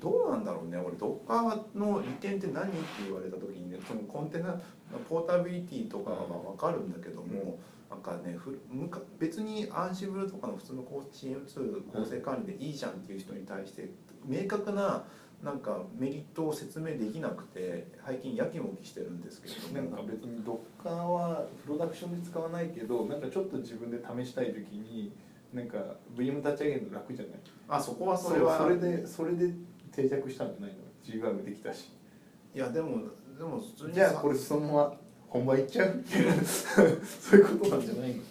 どうなんだろうね俺。ドッカーの利点って何って言われた時にねそのコンテナポータビリティとかは分かるんだけども、なんかねふむか別にアンシブルとかの普通の CM2 構成管理でいいじゃんっていう人に対して明確ななんかメリットを説明できなくて最近やきもきしてるんですけどなんか別に Docker はプロダクションで使わないけどなんかちょっと自分で試したい時になんか VM 立ち上げるの楽じゃない？あそこはそれはそれでそれで定着したんじゃないの？GWAM できたし。いやでもでも普通にじゃあこれそのまま本番いっちゃう？みたいなそういうことなんじゃないの？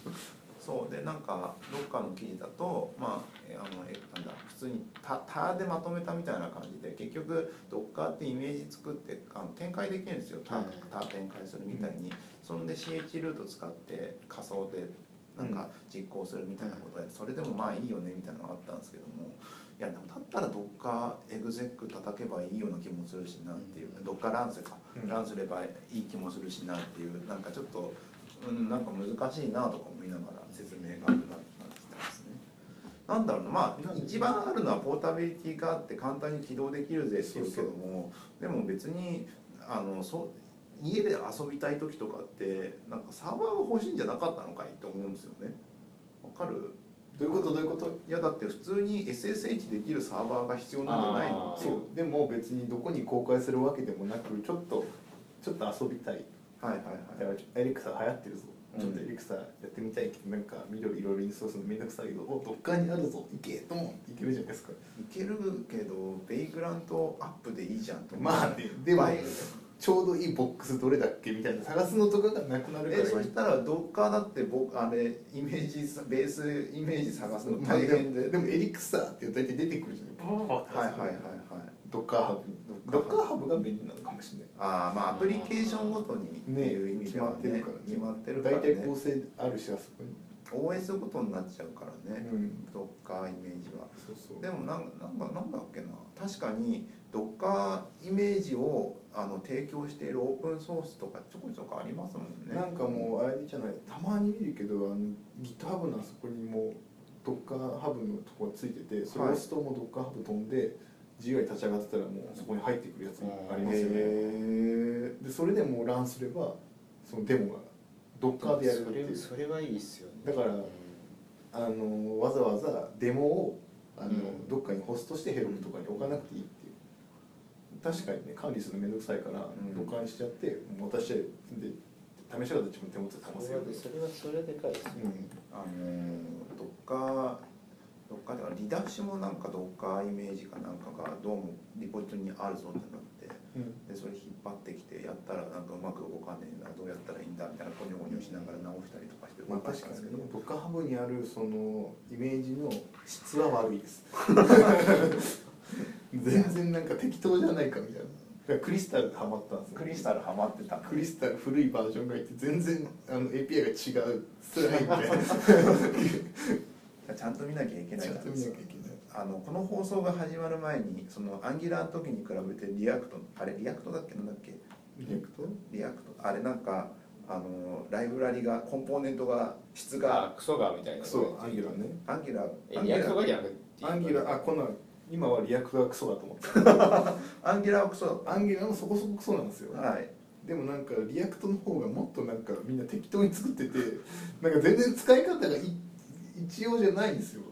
そう。でなんかどっかの記事だとまあえあのえなんだ普通にタターでまとめたみたいな感じで結局ドッカーってイメージ作ってあの展開できるんですよ。ターター展開するみたいに、そんで CH ルート使って仮想でなんか実行するみたいなことでそれでもまあいいよねみたいなのがあったんですけどもいやでもだったらドッカーエグゼック叩けばいいような気もするしなっていう、ドッカーランスか、うん。ランすればいい気もするしなっていう。なんかちょっと、うん、なんか難しいなとか思いながら説明があるなってなってますね。なんだろうな。まあ一番あるのはポータビリティがあって簡単に起動できるぜっていうけどもでも別にあのそう家で遊びたい時とかってなんかサーバーが欲しいんじゃなかったのかいって思うんですよね。わかる？どういうことどういうこと？いやだって普通に SSH できるサーバーが必要なんじゃない？のそう。でも別にどこに公開するわけでもなくちょっとちょっと遊びたい。はいはいはい。エリクサ流行ってるぞ、うん。ちょっとエリクサやってみたい。けどなんか緑いろいろインストールするのめんどくさいけどおどっかにあるぞ。行けとも。いけるじゃないですか。いけるけどベイグラントアップでいいじゃんとまあね。でもちょうどいいボックスどれだっけみたいな探すのとかがなくなるからえそしたらドッカーだって僕あれイメージベースイメージ探すの大変で、でもエリクサって大体出てくるじゃない。はいはいはいはい。ドッカーハブ。ドッカーハブが便利なのかもしれない。ああまあアプリケーションごとにねいう意味ではね決まってるからね。決まってるから大体ね構成あるしあそこに。OS ごとになっちゃうからね、うん。ドッカーイメージは。そうそう。でもなんなんかなんだっけな。確かにドッカーイメージをあの提供しているオープンソースとかちょこちょこありますもんね。なんかもうあれじゃない。たまに見るけどあの GitHub のあそこにもドッカーハブのとこがついててそれを押すともうドッカーハブ飛んで GUI 立ち上がってたらもうそこに入ってくるやつありますよね。へでそれでもうランすればそのデモがドッカーでやるっていう。それそれはいいっすよね。だからうんあのわざわざデモをあの、うん。どっかにホストしてヘロクとかに置かなくていい確かにね管理するのめんどくさいから、ん。ドッカーにしちゃってもう私で試し方自分手元で試せるそれはそれはそれでかいですね。あのドッカードッカーではリダッシュもなんかドッカーイメージかなんかがどうもリポジトリにあるぞってなってうん。でそれ引っ張ってきてやったらなんかうまく動かねえなどうやったらいいんだみたいなゴニョゴニョしながら直したりとかしてまあ動か確かに。したんですけど、ドッカーハブにあるそのイメージの質は悪いです 全然。なんか適当じゃないかみたいな。 Crystal がハマったんですよ。 Crystal ハマってた。 Crystal 古いバージョンがいて全然あの API が違う辛いんで。ちゃんと見なきゃいけないちゃんと見なきゃいけない。あのこの放送が始まる前にその Angular の時に比べて React あれ React だっけ？なんだっけ？ React？React？あれなんかあのライブラリがコンポーネントが質ががクソがみたいな。そう Angular ね。 Angularアクトがじゃなくて Angular あこんな今は React がクソだと思った Angular はクソ Angular もそこそこクソなんですよ。たはい。でもなんか React の方がもっとなんかみんな適当に作っててなんか全然使い方がい一様じゃないんですよ、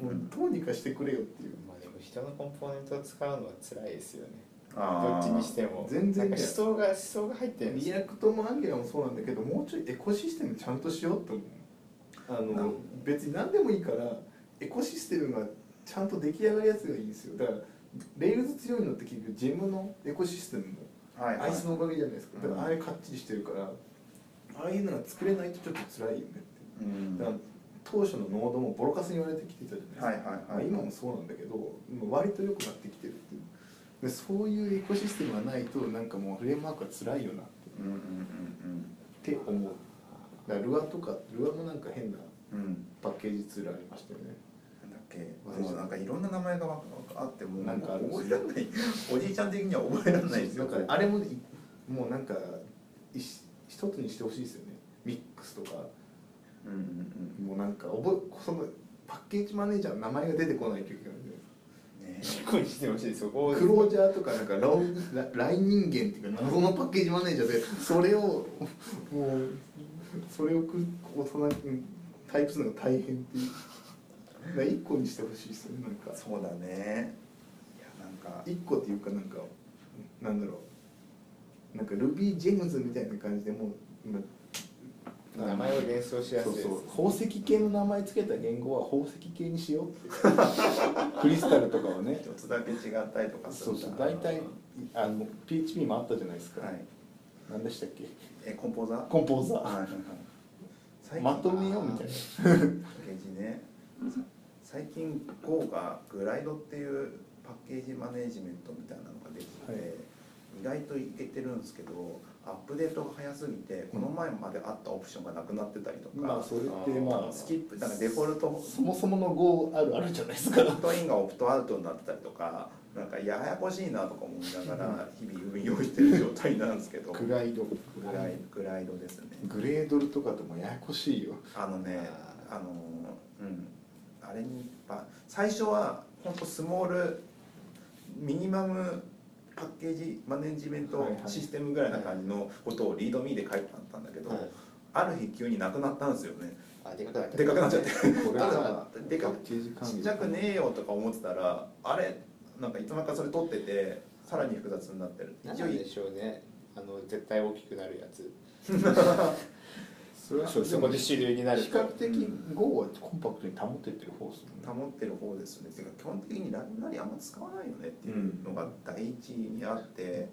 うん。もうどうにかしてくれよっていう。まあでも人のコンポーネントを使うのは辛いですよね。どあー。っちにしても。全然なんか思想が思想が入ってる React も Angular もそうなんだけどもうちょいエコシステムちゃんとしようって思う。あの別に何でもいいからエコシステムがちゃんと出来上がるやつがいいんですよ。だから Rails 強いのって結局 gem のエコシステムもアイスのおかげじゃないですか。だからあれかっちりしてるからああいうのが作れないとちょっと辛いよねって。うん。だから当初の Node もボロカスに言われてきてたじゃないですか、まあ今もそうなんだけど割と良くなってきてるっていう。でそういうエコシステムがないとなんかもうフレームワークは辛いよなって。うんうんって思う。だからルアとかルアもなんか変なうんうんうん。パッケージツールありましたよねっけもうなんかいろんな名前がわあってもうなんか覚えられない。おじいちゃん的には覚えられないですよ。なんかあれもいもうなんかいし一つにしてほしいですよね。ミックスとか。うんうんもうなんか覚えそのパッケージマネージャーの名前が出てこないといけないんで。うんね一個にしてほしいそこをクロージャーとかなんかラオラライン人間っていうか謎のパッケージマネージャーで それをもうそれをく大人にタイプするのが大変っていう一個にしてほしいですよねなんか。そうだね。いやなんか一個っていうかなんかなんだろう。なんか Ruby ジェムズみたいな感じでもう今名前を連想しやすいそうそう。宝石系の名前つけた言語は宝石系にしようって クリスタルとかはね。一つだけ違ったりとかすそうそう。大体あの PHP もあったじゃないですか、はい。何でしたっけ？えコンポーザー？コンポーザー。はいはいはい。最近まとめようみたいな。パッケージね最近 Go がグライドっていうパッケージマネジメントみたいなのができてて、はい。意外といけてるんですけどアップデートが早すぎてこの前まであったオプションがなくなってたりとか、まあそれってまあスキップなんかデフォルトそもそもの Go あるあるじゃないですか。オプトインがオプトアウトになってたりとかなんかややこしいなとか思いながら日々運用してる状態なんですけどグライド。グライグライドですね。グレードルとかともややこしいよ。あのねあのうんあれにば最初は本当スモールミニマムパッケージマネジメントシステムぐらいな感じのことをリードミーで書いてあったんだけど、はい。ある日急になくなったんですよね。あでかくなっでかくなっちゃって。でかパッケージ管理。ちっちゃくねえよとか思ってたらあれなんかいつの間にかそれ取っててさらに複雑になってる。一応何なんでしょうね。あの絶対大きくなるやつ それはで主流になる比較的 Go はコンパクトに保ってってる方ですもんね。保ってる方ですね。ていうか基本的にライブラリあんま使わないよねっていうのが第一にあって、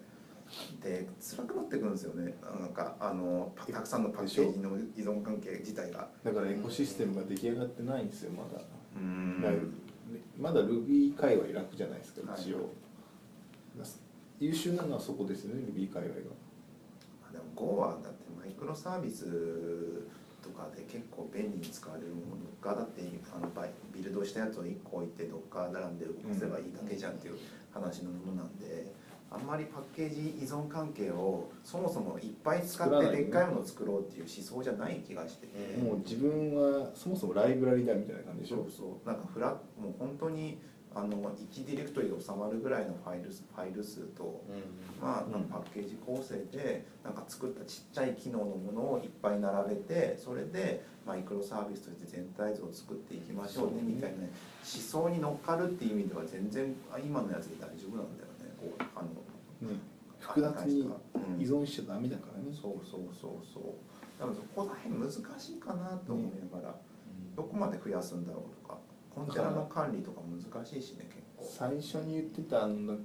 で辛くなってくるんですよね。なんかあのたたくさんのパッケージの依存関係自体が。だからエコシステムが出来上がってないんですよまだ、うーん。まだ Ruby 界隈楽じゃないですかはい。一応、優秀なのはそこですよね Ruby 界隈が。でも Go はだってクロサービスとかで結構便利に使われるものがだってあのビルドしたやつを1個置いてどっか並んで動かせばいいだけじゃんっていう話のものなんで、あんまりパッケージ依存関係をそもそもいっぱい使ってでっかいものを作ろうっていう思想じゃない気がしてて、うんもう自分はそもそもライブラリだみたいな感じでしょ。そうそう。なんかフラもう本当にあの1ディレクトリで収まるぐらいのファイルスファイル数とまあ、うん。なんかパッケージ構成でなんか作ったちっちゃい機能のものをいっぱい並べてそれでマイクロサービスとして全体像を作っていきましょうねみたいな思想に乗っかるっていう意味では全然あ今のやつで大丈夫なんだよねこうあのね。複雑にうん。依存しちゃダメだからね、そうそうそうそう。だからそこら辺難しいかなと思いながら、どこまで増やすんだろうとかコンテナの管理とか難しいしね結構。最初に言ってたあの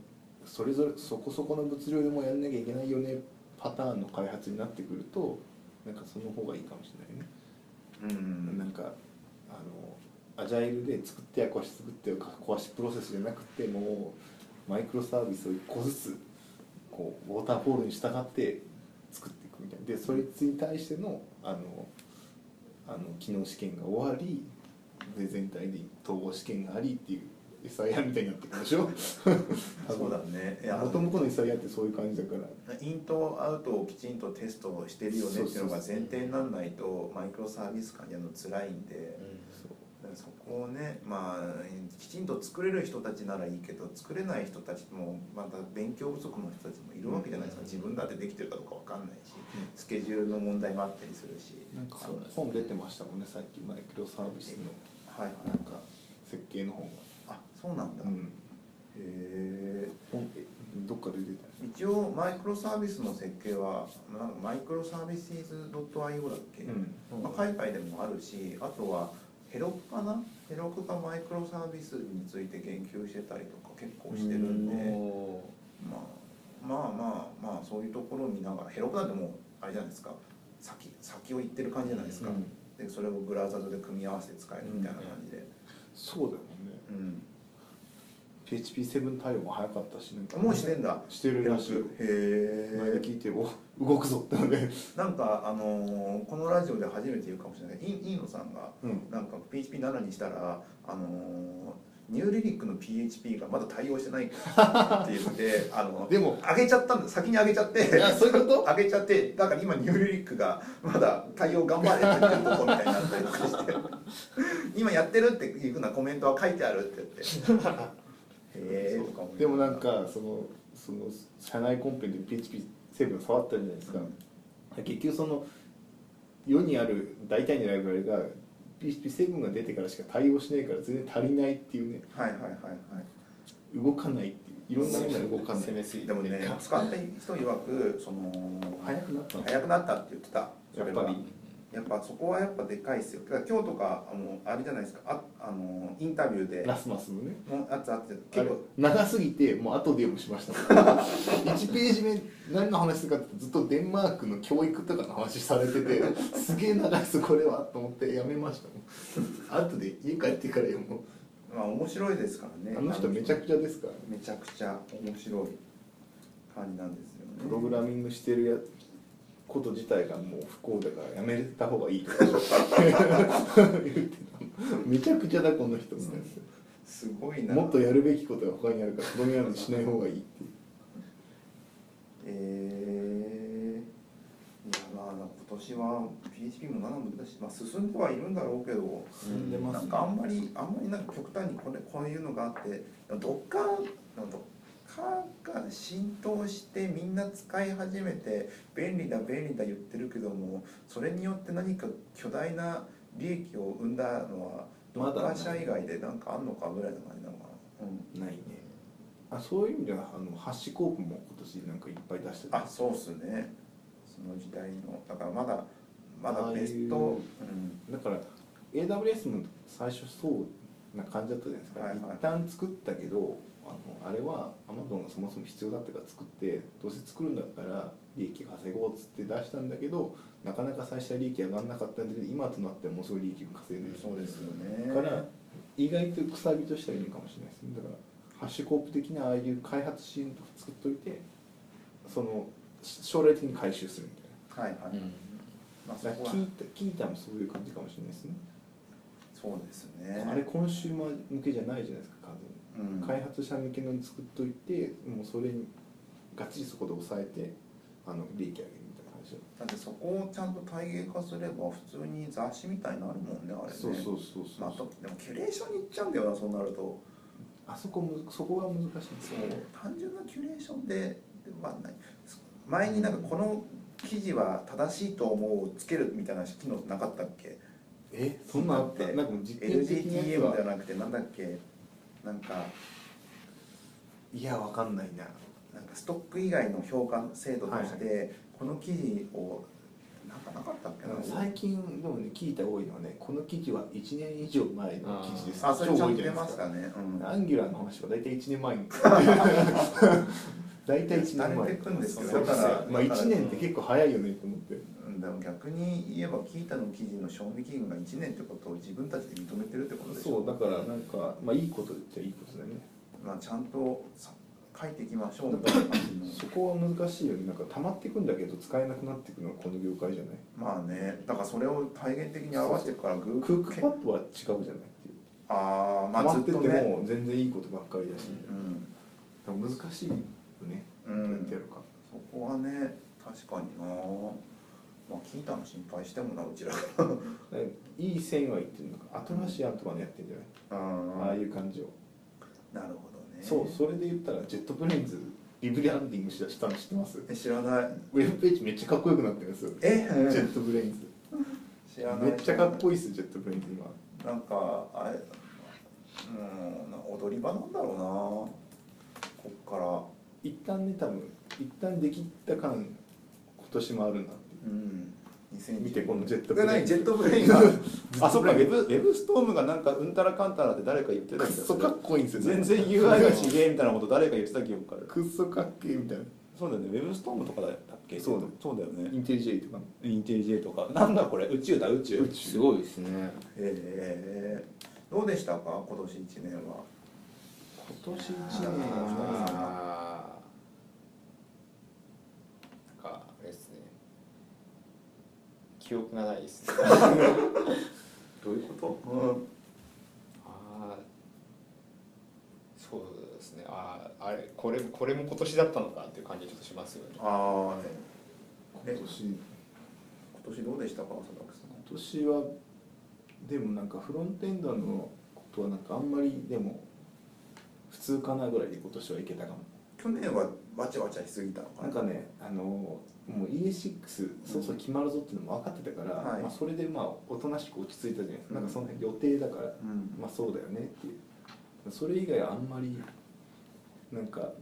それぞれそこそこの物量でもやんなきゃいけないよねパターンの開発になってくるとなんかその方がいいかもしれないね、うん。なんかあのアジャイルで作ってや壊し作ってや壊しプロセスじゃなくてもうマイクロサービスを1個ずつこうウォーターフォールに従って作っていくみたいな。でそいつに対してのあのあの機能試験が終わりで全体で統合試験がありっていう SIR みたいになってくるでしょ？そうだね。もともとの SIR ってそういう感じだから。インとアウトをきちんとテストしてるよねっていうのが前提にならないとマイクロサービス間にやるの辛いんで。そう。そこをねまあきちんと作れる人たちならいいけど作れない人たちもまた勉強不足の人たちもいるわけじゃないですか。自分だってできてるかどうかわかんないしスケジュールの問題もあったりするし。なんか本出てましたもんねさっきマイクロサービスのはい。はいなんか設計の本が、あそうなんだ、へうん、え本えどっかで出てた一応マイクロサービスの設計はなんかマイクロサービス .io だっけ、うん。まあ、海外でもあるしあとはヘロクかな？ヘロクがマイクロサービスについて言及してたりとか結構してるんで。おまあ、まあまあまあそういうところを見ながらヘロクなんてもうあれじゃないですか。先先を行ってる感じじゃないですか、うんでそれをブラウザ上で組み合わせて使えるみたいな感じで、そうだよね。うん。PHP7 対応も早かったしなんかもうしてんだ。してるらしい。よへえ。前聞いてお動くぞってので。なんかあのーこのラジオで初めて言うかもしれないイ飯野さんがうん。なんか PHP7 にしたらあのーニューリリックの PHP がまだ対応してないって言ってあのでも上げちゃったんだ。先に上げちゃって。そういうこと？上げちゃってだから今ニューリリックがまだ対応頑張れって言ってるとこみたいになったりとかして今やってるっていうふうなコメントは書いてあるって言って。へえとかでもなんかそのその社内コンペで PHP7 触ったじゃないですか、結局その世にある大体のライブラリが PHP7 が出てからしか対応しないから全然足りないっていうね。はいはいはいはい。動かないっていう。いろんなものが動かんない攻めすぎてでもね。使った人曰くその早くなったの。早くなったって言ってた。やっぱりやっぱそこはやっぱでかいですよ。だから今日とかあのあれじゃないですか。ああのインタビューで。ラスマスのね。もうあつあつあれ結構長すぎてもう後で読むしました。1ページ目何の話するかってずっとデンマークの教育とかの話されてて すげえ長いっすこれはと思ってやめましたもん。後で家帰ってから読むまあ面白いですからね。あの人めちゃくちゃですからね。めちゃくちゃ面白い感じなんですよね。プログラミングしてるやこと自体がもう不幸だからやめた方がいいとか。言ってためちゃくちゃだこの人みたいすごいな。なもっとやるべきことが他にあるからプログラミングしない方がいいっていう。えー、いやまあ今年は PHP も7も出たし、まあ、進んではいるんだろうけど進んでますね。なんかあんまりあんまりなんか極端にこれこういうのがあってどっかなんかが浸透してみんな使い始めて便利だ便利だ言ってるけどもそれによって何か巨大な利益を生んだのはドッカー社以外でなんかあんのかぐらいの感じなのかな、うん。ないね。あそういう意味ではあのハッシュコープも今年なんかいっぱい出してあそうっすね。その時代の。だからまだまだベスト。うん。だから AWS も最初そうな感じだったじゃないですか、はいはい。一旦作ったけどあのあれは Amazon がそもそも必要だったから作ってどうせ作るんだったら利益稼ごうっつって出したんだけどなかなか最初は利益上がんなかったんだけど今となってはもうすごい利益を稼いでる。そうですよね。だから意外とくさびとしてはいいのかもしれないですね。だからハッシュコープ的なああいう開発支援とか作っといてその将来的に回収するみたいな。はいはい、まあそこは。だからキータキータもそういう感じかもしれないですね、そうですね。あれコンシューマー向けじゃないじゃないですかうん。開発者向けのに作っといてもうそれにがっちりそこで抑えてあの利益上げるみたいな感じでだってそこをちゃんと体系化すれば普通に雑誌みたいになるもんねあれね。そうそうそうそう、まあ、あとでもキュレーションに行っちゃうんだよなそうなると。あそこむそこが難しいんですそう。よね単純なキュレーションでまあない。前になんかこの記事は正しいと思うをつけるみたいな機能なかったっけ？えそんなあっって。たなんかもう実験的なやつ LGTM はじゃなくてなんだっけ？なんかいやわかんないな。なんかストック以外の評価制度として、この記事をなんかなかったっけな？最近でもね聞いた多いのはねこの記事は1年以上前の記事です。あそれちゃんと出超多いじゃないですか。ね、うん、アンギュラーの話は大体1年前に。大体1年前。慣れてくんですよそうだからまあ1年って結構早いよねと思ってうんでも逆に言えばキータの記事の賞味期限が1年ってことを自分たちで認めてるってことでしょ？そうだからなんかまあいいことっちゃいいことだよね。まあちゃんとさ書いていきましょうみたいな感じの。そこは難しいよね。なんか溜まっていくんだけど使えなくなっていくのがこの業界じゃない？まあね。だからそれを体現的に表していくからグークックパッドは違うじゃないっていう。ああまあ溜まってってずっとね。も全然いいことばっかりだし、うん。難しいよね。うん。どうやってやるか。そこはね確かになまあ Qiita の心配してもなうちら。いい線はいってるのか Atlassian とかねやってんじゃない、ああうんいう感じを。なるほどね。そうそれで言ったら JetBrains リブランディングしたしたの知ってます？え知らない。ウェブページめっちゃかっこよくなってるんですよ。え JetBrains。知らない。めっちゃかっこいいです JetBrains。今。なんかあれうんな踊り場なんだろうな。こっから。一旦ね多分一旦できた感今年もあるな。っていううん。2010見てこのジェットこれブレイ。ン何 JetBrains が。あそっかウェブ WebStorm がなんかうんたらかんたらって誰か言ってたけどそかっこいいんですよ全然 UI がちげえみたいなこと誰か言ってた記憶ある。くっそかっけえみたいな。そうだよね。 WebStorm とかだったっけ？そうだそうだよね。 IntelliJ とか。 IntelliJ とか。なんだこれ？宇宙だ宇宙。宇宙。すごいですね。えー、どうでしたか？今年1年は。今年1年あーなんかあれですね記憶がないです。ね どういうこと、うん、あーそうですね。あーあれこれこれも今年だったのかっていう感じちょっとしますよね。ああね今年。今年どうでしたか？佐々木さん。今年はでもなんかフロントエンドのことはなんかあんまりでも普通かなぐらいで今年はいけたかも。去年はわちゃわちゃしすぎたのかな。んかねあのもう ES6 そろそろ決まるぞっていうのも分かってたから、はい。まあ、それでまあおとなしく落ち着いたじゃないですか、うん。なんかその辺予定だからうん。まあそうだよねっていう。それ以外はあんまりなんか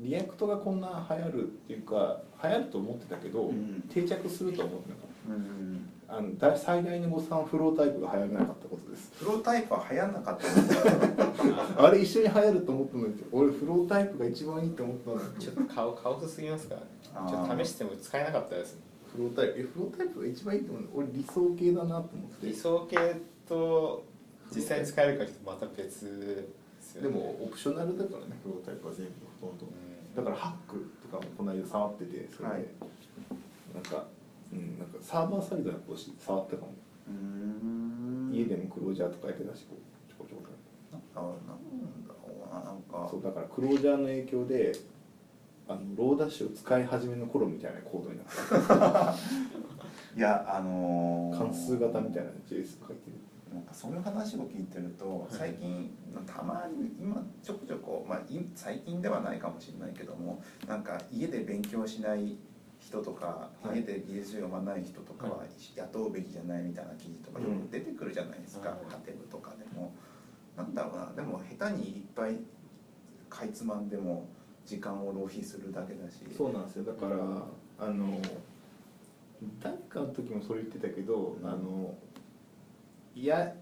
React がこんな流行るっていうか流行ると思ってたけど、うん。定着するとは思ってなかっうん。たあのだ最大の誤算は Flowtype が流行らなかったことです。 Flowtype は流行んなかった。あれ一緒に流行ると思ったのに俺 Flowtype が一番いいと思ったのにちょっと顔顔薄すぎますからね。ちょっと試しても使えなかったですフロータイプえフロータイプが一番いいと思う俺理想系だなと思って。理想系と実際に使えるかちょっとまた別でね。でもオプショナルだからねフロータイプは全部ほとんど。うん。だからハックとかもこの間触っててそれで、はい。なんかうんなんかサーバーサイドの少し触ったかも、うん。家でもクロージャーとかやってたしこうちょこちょこなんかなんだろうななんか。そうだからクロージャーの影響であのローダッシュを使い始めの頃みたいなコードになって いやあのー。関数型みたいな JS 書いてる。なんかそういう話を聞いてると最近たまに今ちょこちょこ、まあ、い最近ではないかもしれないけどもなんか家で勉強しない人とか、はい。家で技術書読まない人とかはは雇うべきじゃないみたいな記事とかよく出てくるじゃないですか、うんカテブとかでも。なんだろうなでも下手にいっぱいかいつまんでも時間を浪費するだけだし。そうなんですよ。だからあの誰かの時もそれ言ってたけど、うん。あのや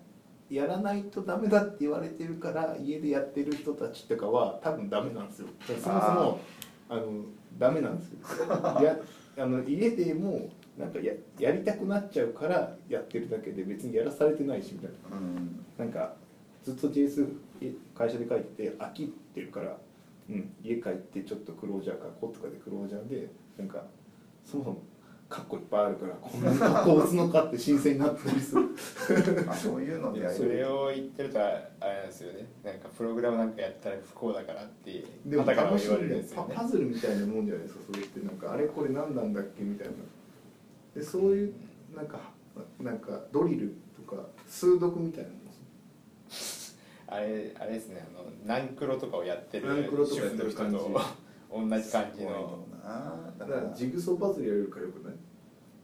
やらないとダメだって言われてるから家でやってる人たちとかは多分ダメなんですよ。そもそもあのダメなんですよ。やあの家でもなんかややりたくなっちゃうからやってるだけで別にやらされてないしみたいうん。ななんかずっと JS 会社で書いてて飽きてるから、うん、家帰ってちょっとクロージャー書こうとかでクロージャーでなんかそもそもカッコいっぱいあるからこんなにカッコ打つのかって新鮮になったりする。ま あそういうのでやそれるを言ってるとあれなんですよね。なんかプログラムなんかやったら不幸だからってでも楽しい言われんですよね。パズルみたいなもんじゃないですかそれって。なんかあれこれ何なんだっけみたいな。でそういうなんかなんかドリルとか数読みたいなもんです あれあれですね。あのナンクロとかをやってるナンクロとかやって主婦の人る感じと同じ感じの。だだかかららジグソーパズルやれるからよくない？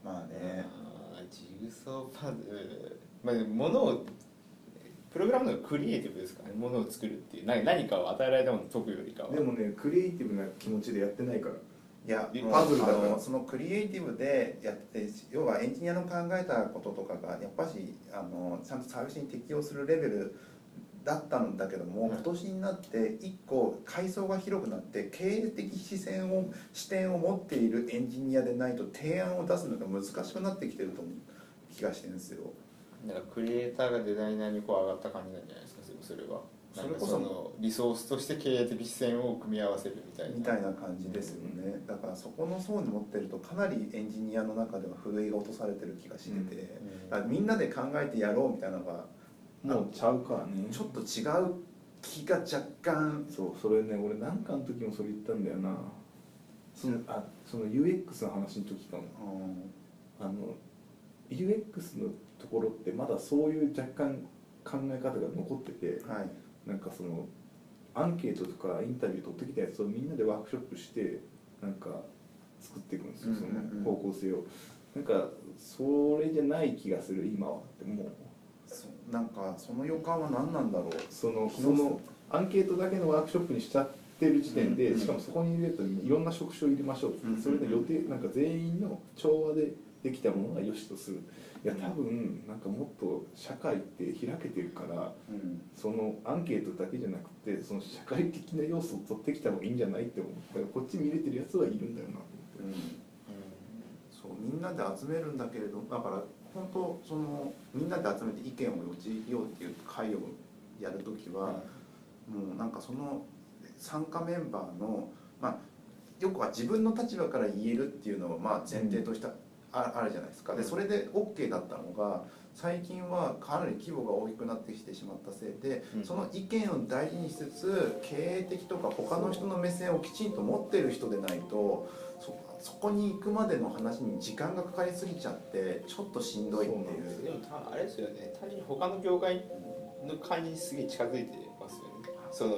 まあね。あージグソーパズルまあでも物をプログラムのクリエイティブですからね。物を作るっていう。何何かを与えられたものを解くよりかは。でもねクリエイティブな気持ちでやってないから。いやえもうパズルだから。あのそのクリエイティブでやって要はエンジニアの考えたこととかがやっぱしあのちゃんとサービスに適用するレベルだったんだけども、今年になって一個階層が広くなって経営的視線を視点を持っているエンジニアでないと提案を出すのが難しくなってきてると思う気がしてるんですよ。なんかクリエイターがデザイナーにこう上がった感じなんじゃないですかそれは。それこそ。のリソースとして経営的視線を組み合わせるみたいな。みたいな感じですよね。だからそこの層に持ってるとかなりエンジニアの中ではふるいが落とされてる気がしてて、うん。だからみんなで考えてやろうみたいなのがもうちゃうからね。ちょっと違う気が若干。そうそれね俺なんかの時もそれ言ったんだよな。そのあその UX の話の時かも。あの UX のところってまだそういう若干考え方が残っててはい。なんかそのアンケートとかインタビュー取ってきたやつをみんなでワークショップしてなんか作っていくんですよその方向性を。なんかそれじゃない気がする今はってもう。そなんかその予感は何なんだろう？そのそのアンケートだけのワークショップにしちゃってる時点で、うんうん。しかもそこに入れるといろんな職種を入れましょううんうんそれで予定なんか全員の調和でできたものが良しとする。いや多分なんかもっと社会って開けてるからうん。そのアンケートだけじゃなくてその社会的な要素を取ってきた方がいいんじゃないって思った。らこっち見れてるやつはいるんだよな。と思って。うん。そうみんなで集めるんだけれどだから本当そのみんなで集めて意見を持ちようっていう会をやるときは、もうなんかその参加メンバーのまあよくは自分の立場から言えるっていうのをまあ前提とした、ああるじゃないですか。でそれで OK だったのが最近はかなり規模が大きくなってきてしまったせいで、うん。その意見を大事にしつつ経営的とか他の人の目線をきちんと持ってる人でないとそそこに行くまでの話に時間がかかりすぎちゃってちょっとしんどいっていう。でもたあれですよね。単純に他の業界の感じにすげえ近づいてますよね。その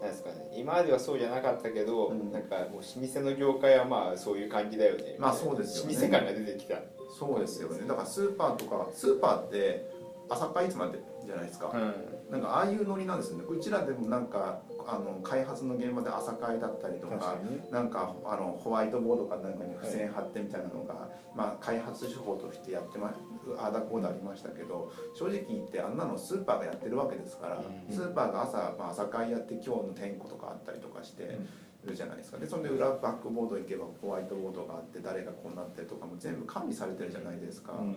なんですかね。今まではそうじゃなかったけど、うん。なんかもう老舗の業界はまあそういう感じだよね。まあそうですよね。老舗感が出てきた。そうですよね。だからスーパーとかスーパーって朝会いつまでじゃないですか、うんなんかああいうノリなんですよね。うちらでもなんかあの開発の現場で朝会だったりとかなんかあのホワイトボードかなんかに付箋貼ってみたいなのが、まあ、開発手法としてやってまああだこうだありましたけど正直言ってあんなのスーパーがやってるわけですから、うん。スーパーが朝、まあ、朝会やって今日の点呼とかあったりとかして。るじゃないですか。でそれで裏バックボード行けばホワイトボードがあって誰がこうなってるとかも全部管理されてるじゃないですか、うん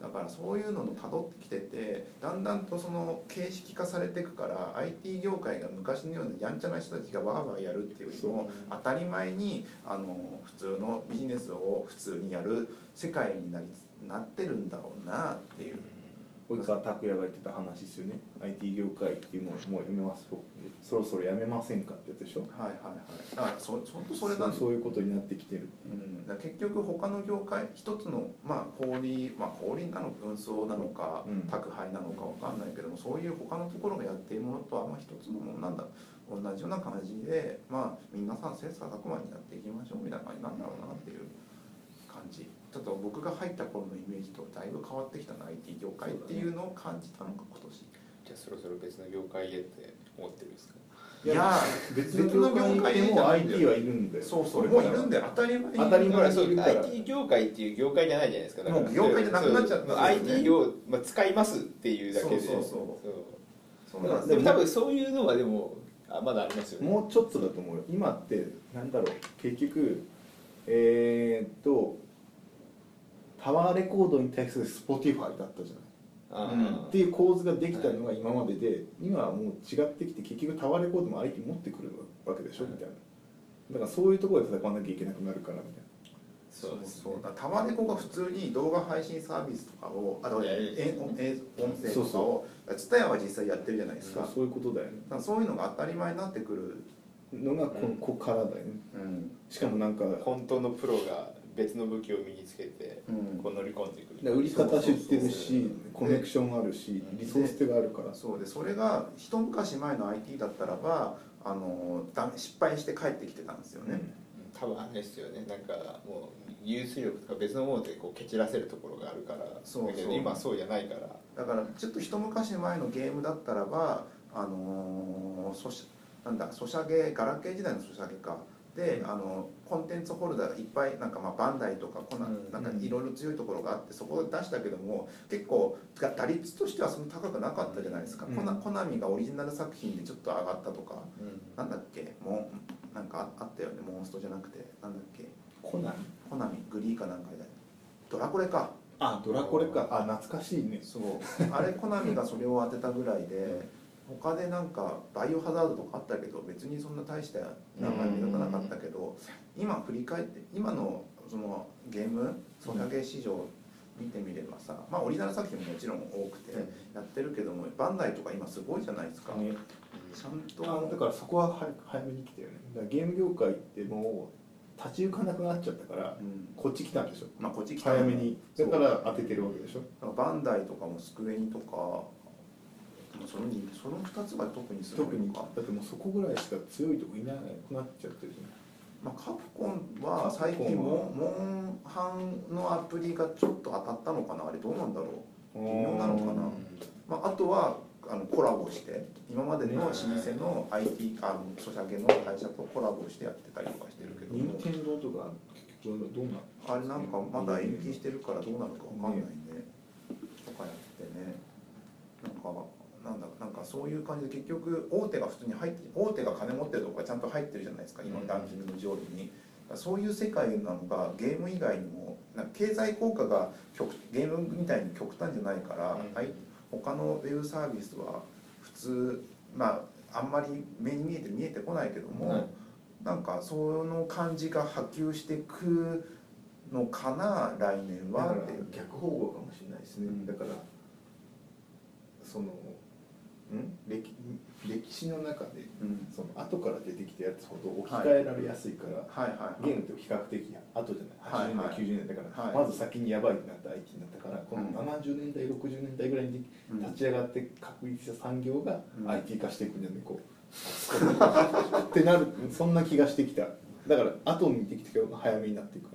だからそういうのの辿ってきててだんだんとその形式化されていくから IT 業界が昔のようなやんちゃな人たちがわーわーやるっていうよりも当たり前にあの普通のビジネスを普通にやる世界になりなってるんだろうなっていう。及川拓也が言ってた話ですよね。IT 業界っていうのをもうやめます。そろそろやめませんかってやつでしょ。はいはいはい。だからそ本当それだ。そういうことになってきてる。うん、だ結局他の業界一つのまあ小売まあ小売なのか運送なのか、うん。宅配なのかわかんないけどもそういう他のところがやっているものとはまあ一つのものなんだ。同じような感じでまあ皆さん切磋琢磨にやっていきましょうみたいな感じなんだろうなっていう感じちょっと僕が入った頃のイメージとだいぶ変わってきたな IT 業界っていうのを感じたのが今年。じゃあそろそろ別の業界へって思ってるんですか？いや別の業界でも IT はいるんだよそうそうも。ういるんだよ当たり前に。当たり前そう IT 業界っていう業界じゃないじゃないですか。だからもう業界じゃなくなっちゃったね。IT を、まあ、使いますっていうだけで。そうそうそう。そうですよでも多分そういうのはでもあまだありますよね。もうちょっとだと思うよ。今ってなんだろう。結局えー、っとタワーレコードに対する Spotify だったじゃない。っていう構図ができたのが今までで、今はもう違ってきて結局タワーレコードも相手に持ってくるわけでしょ、はい。みたいな。だからそういうところで戦わなきゃいけなくなるからみたいそうそうだからタワレコが普通に動画配信サービスとかをあとえ音声とかを TSUTAYA は実際やってるじゃないですか,、なそういうことだよね。だからそういうのが当たり前になってくる、のがここからだよね。うん。しかもなんか本当のプロが別の武器を身につけてうん。こう乗り込んでくる。売り方知ってるしそうコネクションあるしうんリソース手があるから。そうでそれが一昔前の IT だったらばあのだ失敗して帰ってきてたんですよね、多分あれですよね。なんかもう技術力とか別のものでこう蹴散らせるところがあるから。そうそう。だけど今はそうじゃないから。だからちょっと一昔前のゲームだったらばあのーソシなんだソシャゲガラケー時代のソシャゲかであのコンテンツホルダーがいっぱいなんかまあバンダイとかなんかいろいろ強いところがあってそこで出したけども結構が打率としてはそんな高くなかったじゃないですか、うんコナコナミがオリジナル作品でちょっと上がったとかうんなんだっけ？もうなんかああったよね。モンストじゃなくて。なんだっけ？コナンコナミ。グリーかなんかで。ドラコレか。あドラコレか。あ懐かしいね。そう。あれコナミがそれを当てたぐらいで他でなんかバイオハザードとかあったけど別にそんな大した名前目立たなかったけど今振り返って今のそのゲームソシャゲ市場見てみればさまあオリジナル作品ももちろん多くてやってるけどもバンダイとか今すごいじゃないですか。ねちゃんと。あだからそこは早早めに来たよね。だからゲーム業界ってもう立ち行かなくなっちゃったからうん。こっち来たんでしょ。まあこっち来た。早めに。だから当ててるわけでしょ。バンダイとかもスクエニとかまあそのにその2つが特にすごい特に。のかだってもうそこぐらいしか強いとこいなくなっちゃってるじまあ、カプコンは最近モンモンハンのアプリがちょっと当たったのかな？あれどうなんだろゃん微妙なのかな？まあ、あとはあのコラボして今までの老舗の IT あのソシャゲの会社とコラボしてやってたりとかしてるけど任も天堂とか結局どうなのあれなんかまだ延期してるからどうなるかわかんないね。とかやってね。なんかなんだなんかそういう感じで結局大手が普通に入って大手が金持ってるとこがちゃんと入ってるじゃないですか。今うん。ランキングの上位に。そういう世界なのがゲーム以外にもなんか経済効果が極ゲームみたいに極端じゃないから、うん。はい。他のウェブサービスは普通まああんまり目に見えて見えてこないけども、うん。なんかその感じが波及していくのかな来年はっていう。逆方向かもしれないですね、うん。だからそのん？歴歴史の中でうん。その後から出てきたやつほど置き換えられやすいから、はい。はい。ゲームって比較的後じゃない？80年代、はい。はい。90年代だから、はい。まず先にやばいってなった IT になったからこのうん70年代60年代ぐらいにうん。立ち上がって確立した産業がうん。IT 化していくんじゃない？こう ってなるそんな気がしてきた。だから後にできてきた方が早めになっていく。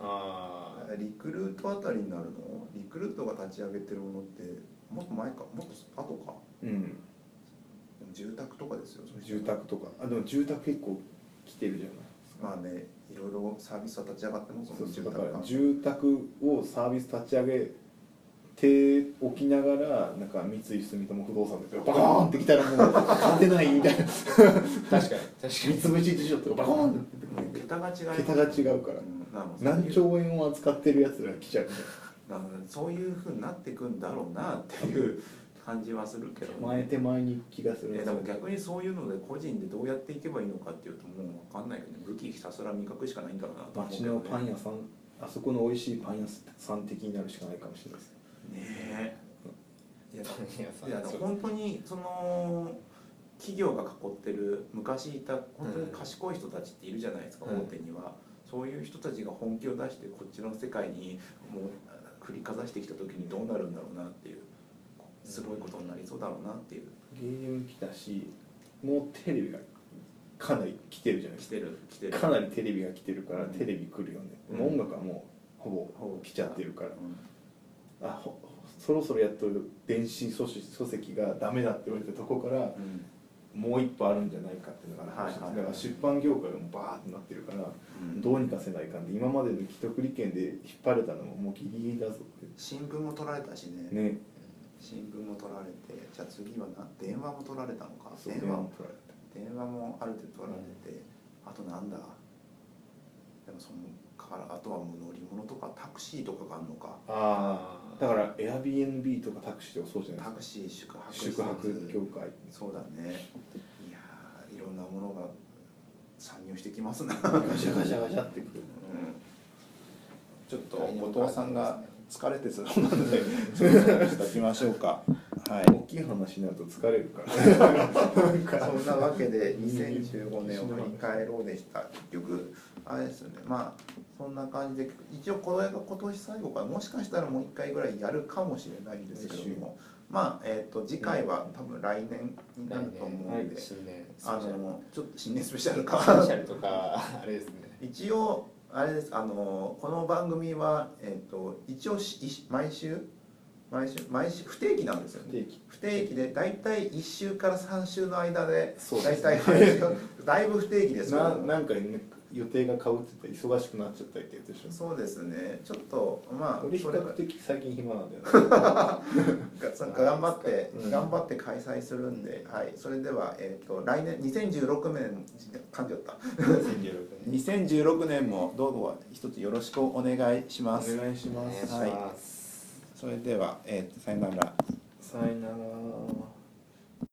ああリクルートあたりになるの？リクルートが立ち上げてるものってもっと前か。もっと後か。うん。でも住宅とかですよ。それ住宅とか。あでも住宅結構来てるじゃないですか。まあねいろいろサービスは立ち上がってますもんそうそう。だから住宅が住宅をサービス立ち上げておきながらなんか三井住友不動産とかバコーンってきたらもう勝てないみたいな。確かに。確 か三に菱地所とかバコーンって桁が違い桁が違うから。うん。何兆円を扱ってるやつらが来ちゃうみたいなるほどそういうふうになっていくんだろうなっていう感じはするけどな前手前に行く気がする。えでも逆にそういうので個人でどうやっていけばいいのかっていうともう分かんないけどね。武器ひたすら磨くしかないんだろうなと思うけ街ど、ね、のパン屋さんあそこの美味しいパン屋さん的になるしかないかもしれないですね。え。いやパン屋さん。いやでもそう。本当にその企業が囲ってる昔いた本当に賢い人たちっているじゃないですか、うん。大手には。そういう人たちが本気を出してこっちの世界にもう振りかざしてきた時にどうなるんだろうなっていうすごいことになりそうだろうなっていう。ゲーム来たしもうテレビがかなり来てるじゃないです来てる来てる。かかなりテレビが来てるからうん。テレビ来るよね、うん。音楽はもうほぼほぼ。来ちゃってるから。うん。あほそろそろやっと電子書籍がダメだって言われたとこからうんもう一歩あるんじゃないかっていうのがはいはい。だから出版業界がバーってなってるからうん。どうにかせないかんで今までの既得利権で引っ張れたのももうギリギリだぞっ新聞も取られたしね。てね。新聞も取られてじゃあ次はな電話も取られたのか。電話も取られた。電話もある程度取られて、あとなんだ？でもそのからあとはもう乗り物とかタクシーとかがあるのか。ああだから Airbnb とかタクシーとかそうじゃないタクシー宿泊宿泊業界そうだね。いやーいろんなものが参入してきますな、うん、ガシャガシャガシャってくる。ちょっと後藤さんが疲れてそうなので ちょっときましょうか。はい。大きい話になると疲れるから。そんなわけで2015年を振り返ろうでした結局あれですよね。まあそんな感じで一応これが今年最後からもしかしたらもう一回ぐらいやるかもしれないんですけども。まあえっ、と次回は多分来年になると思うんで、あのちょっと新年スペシャルスペかシャルとかあれですね。一応あれです。あのこの番組は、えっと一応しい毎週？毎週？毎週？不定期なんですよ。ね不定期。不定期で大体1週から3週の間で大体配信だいぶ不定期ですなよなんか、ね、予定がかぶってて忙しくなっちゃったりってやつでしょ。そうですね。ちょっとまあ俺比較的最近暇なんだよね。が頑張って、うん。頑張って開催するんで、はい、それでは、えー、と来年2016年噛んじゃった。2016年。2016年もどうぞ一つよろしくお願いしまお願いします。お願い。それでは、えー、さよなら。さよなら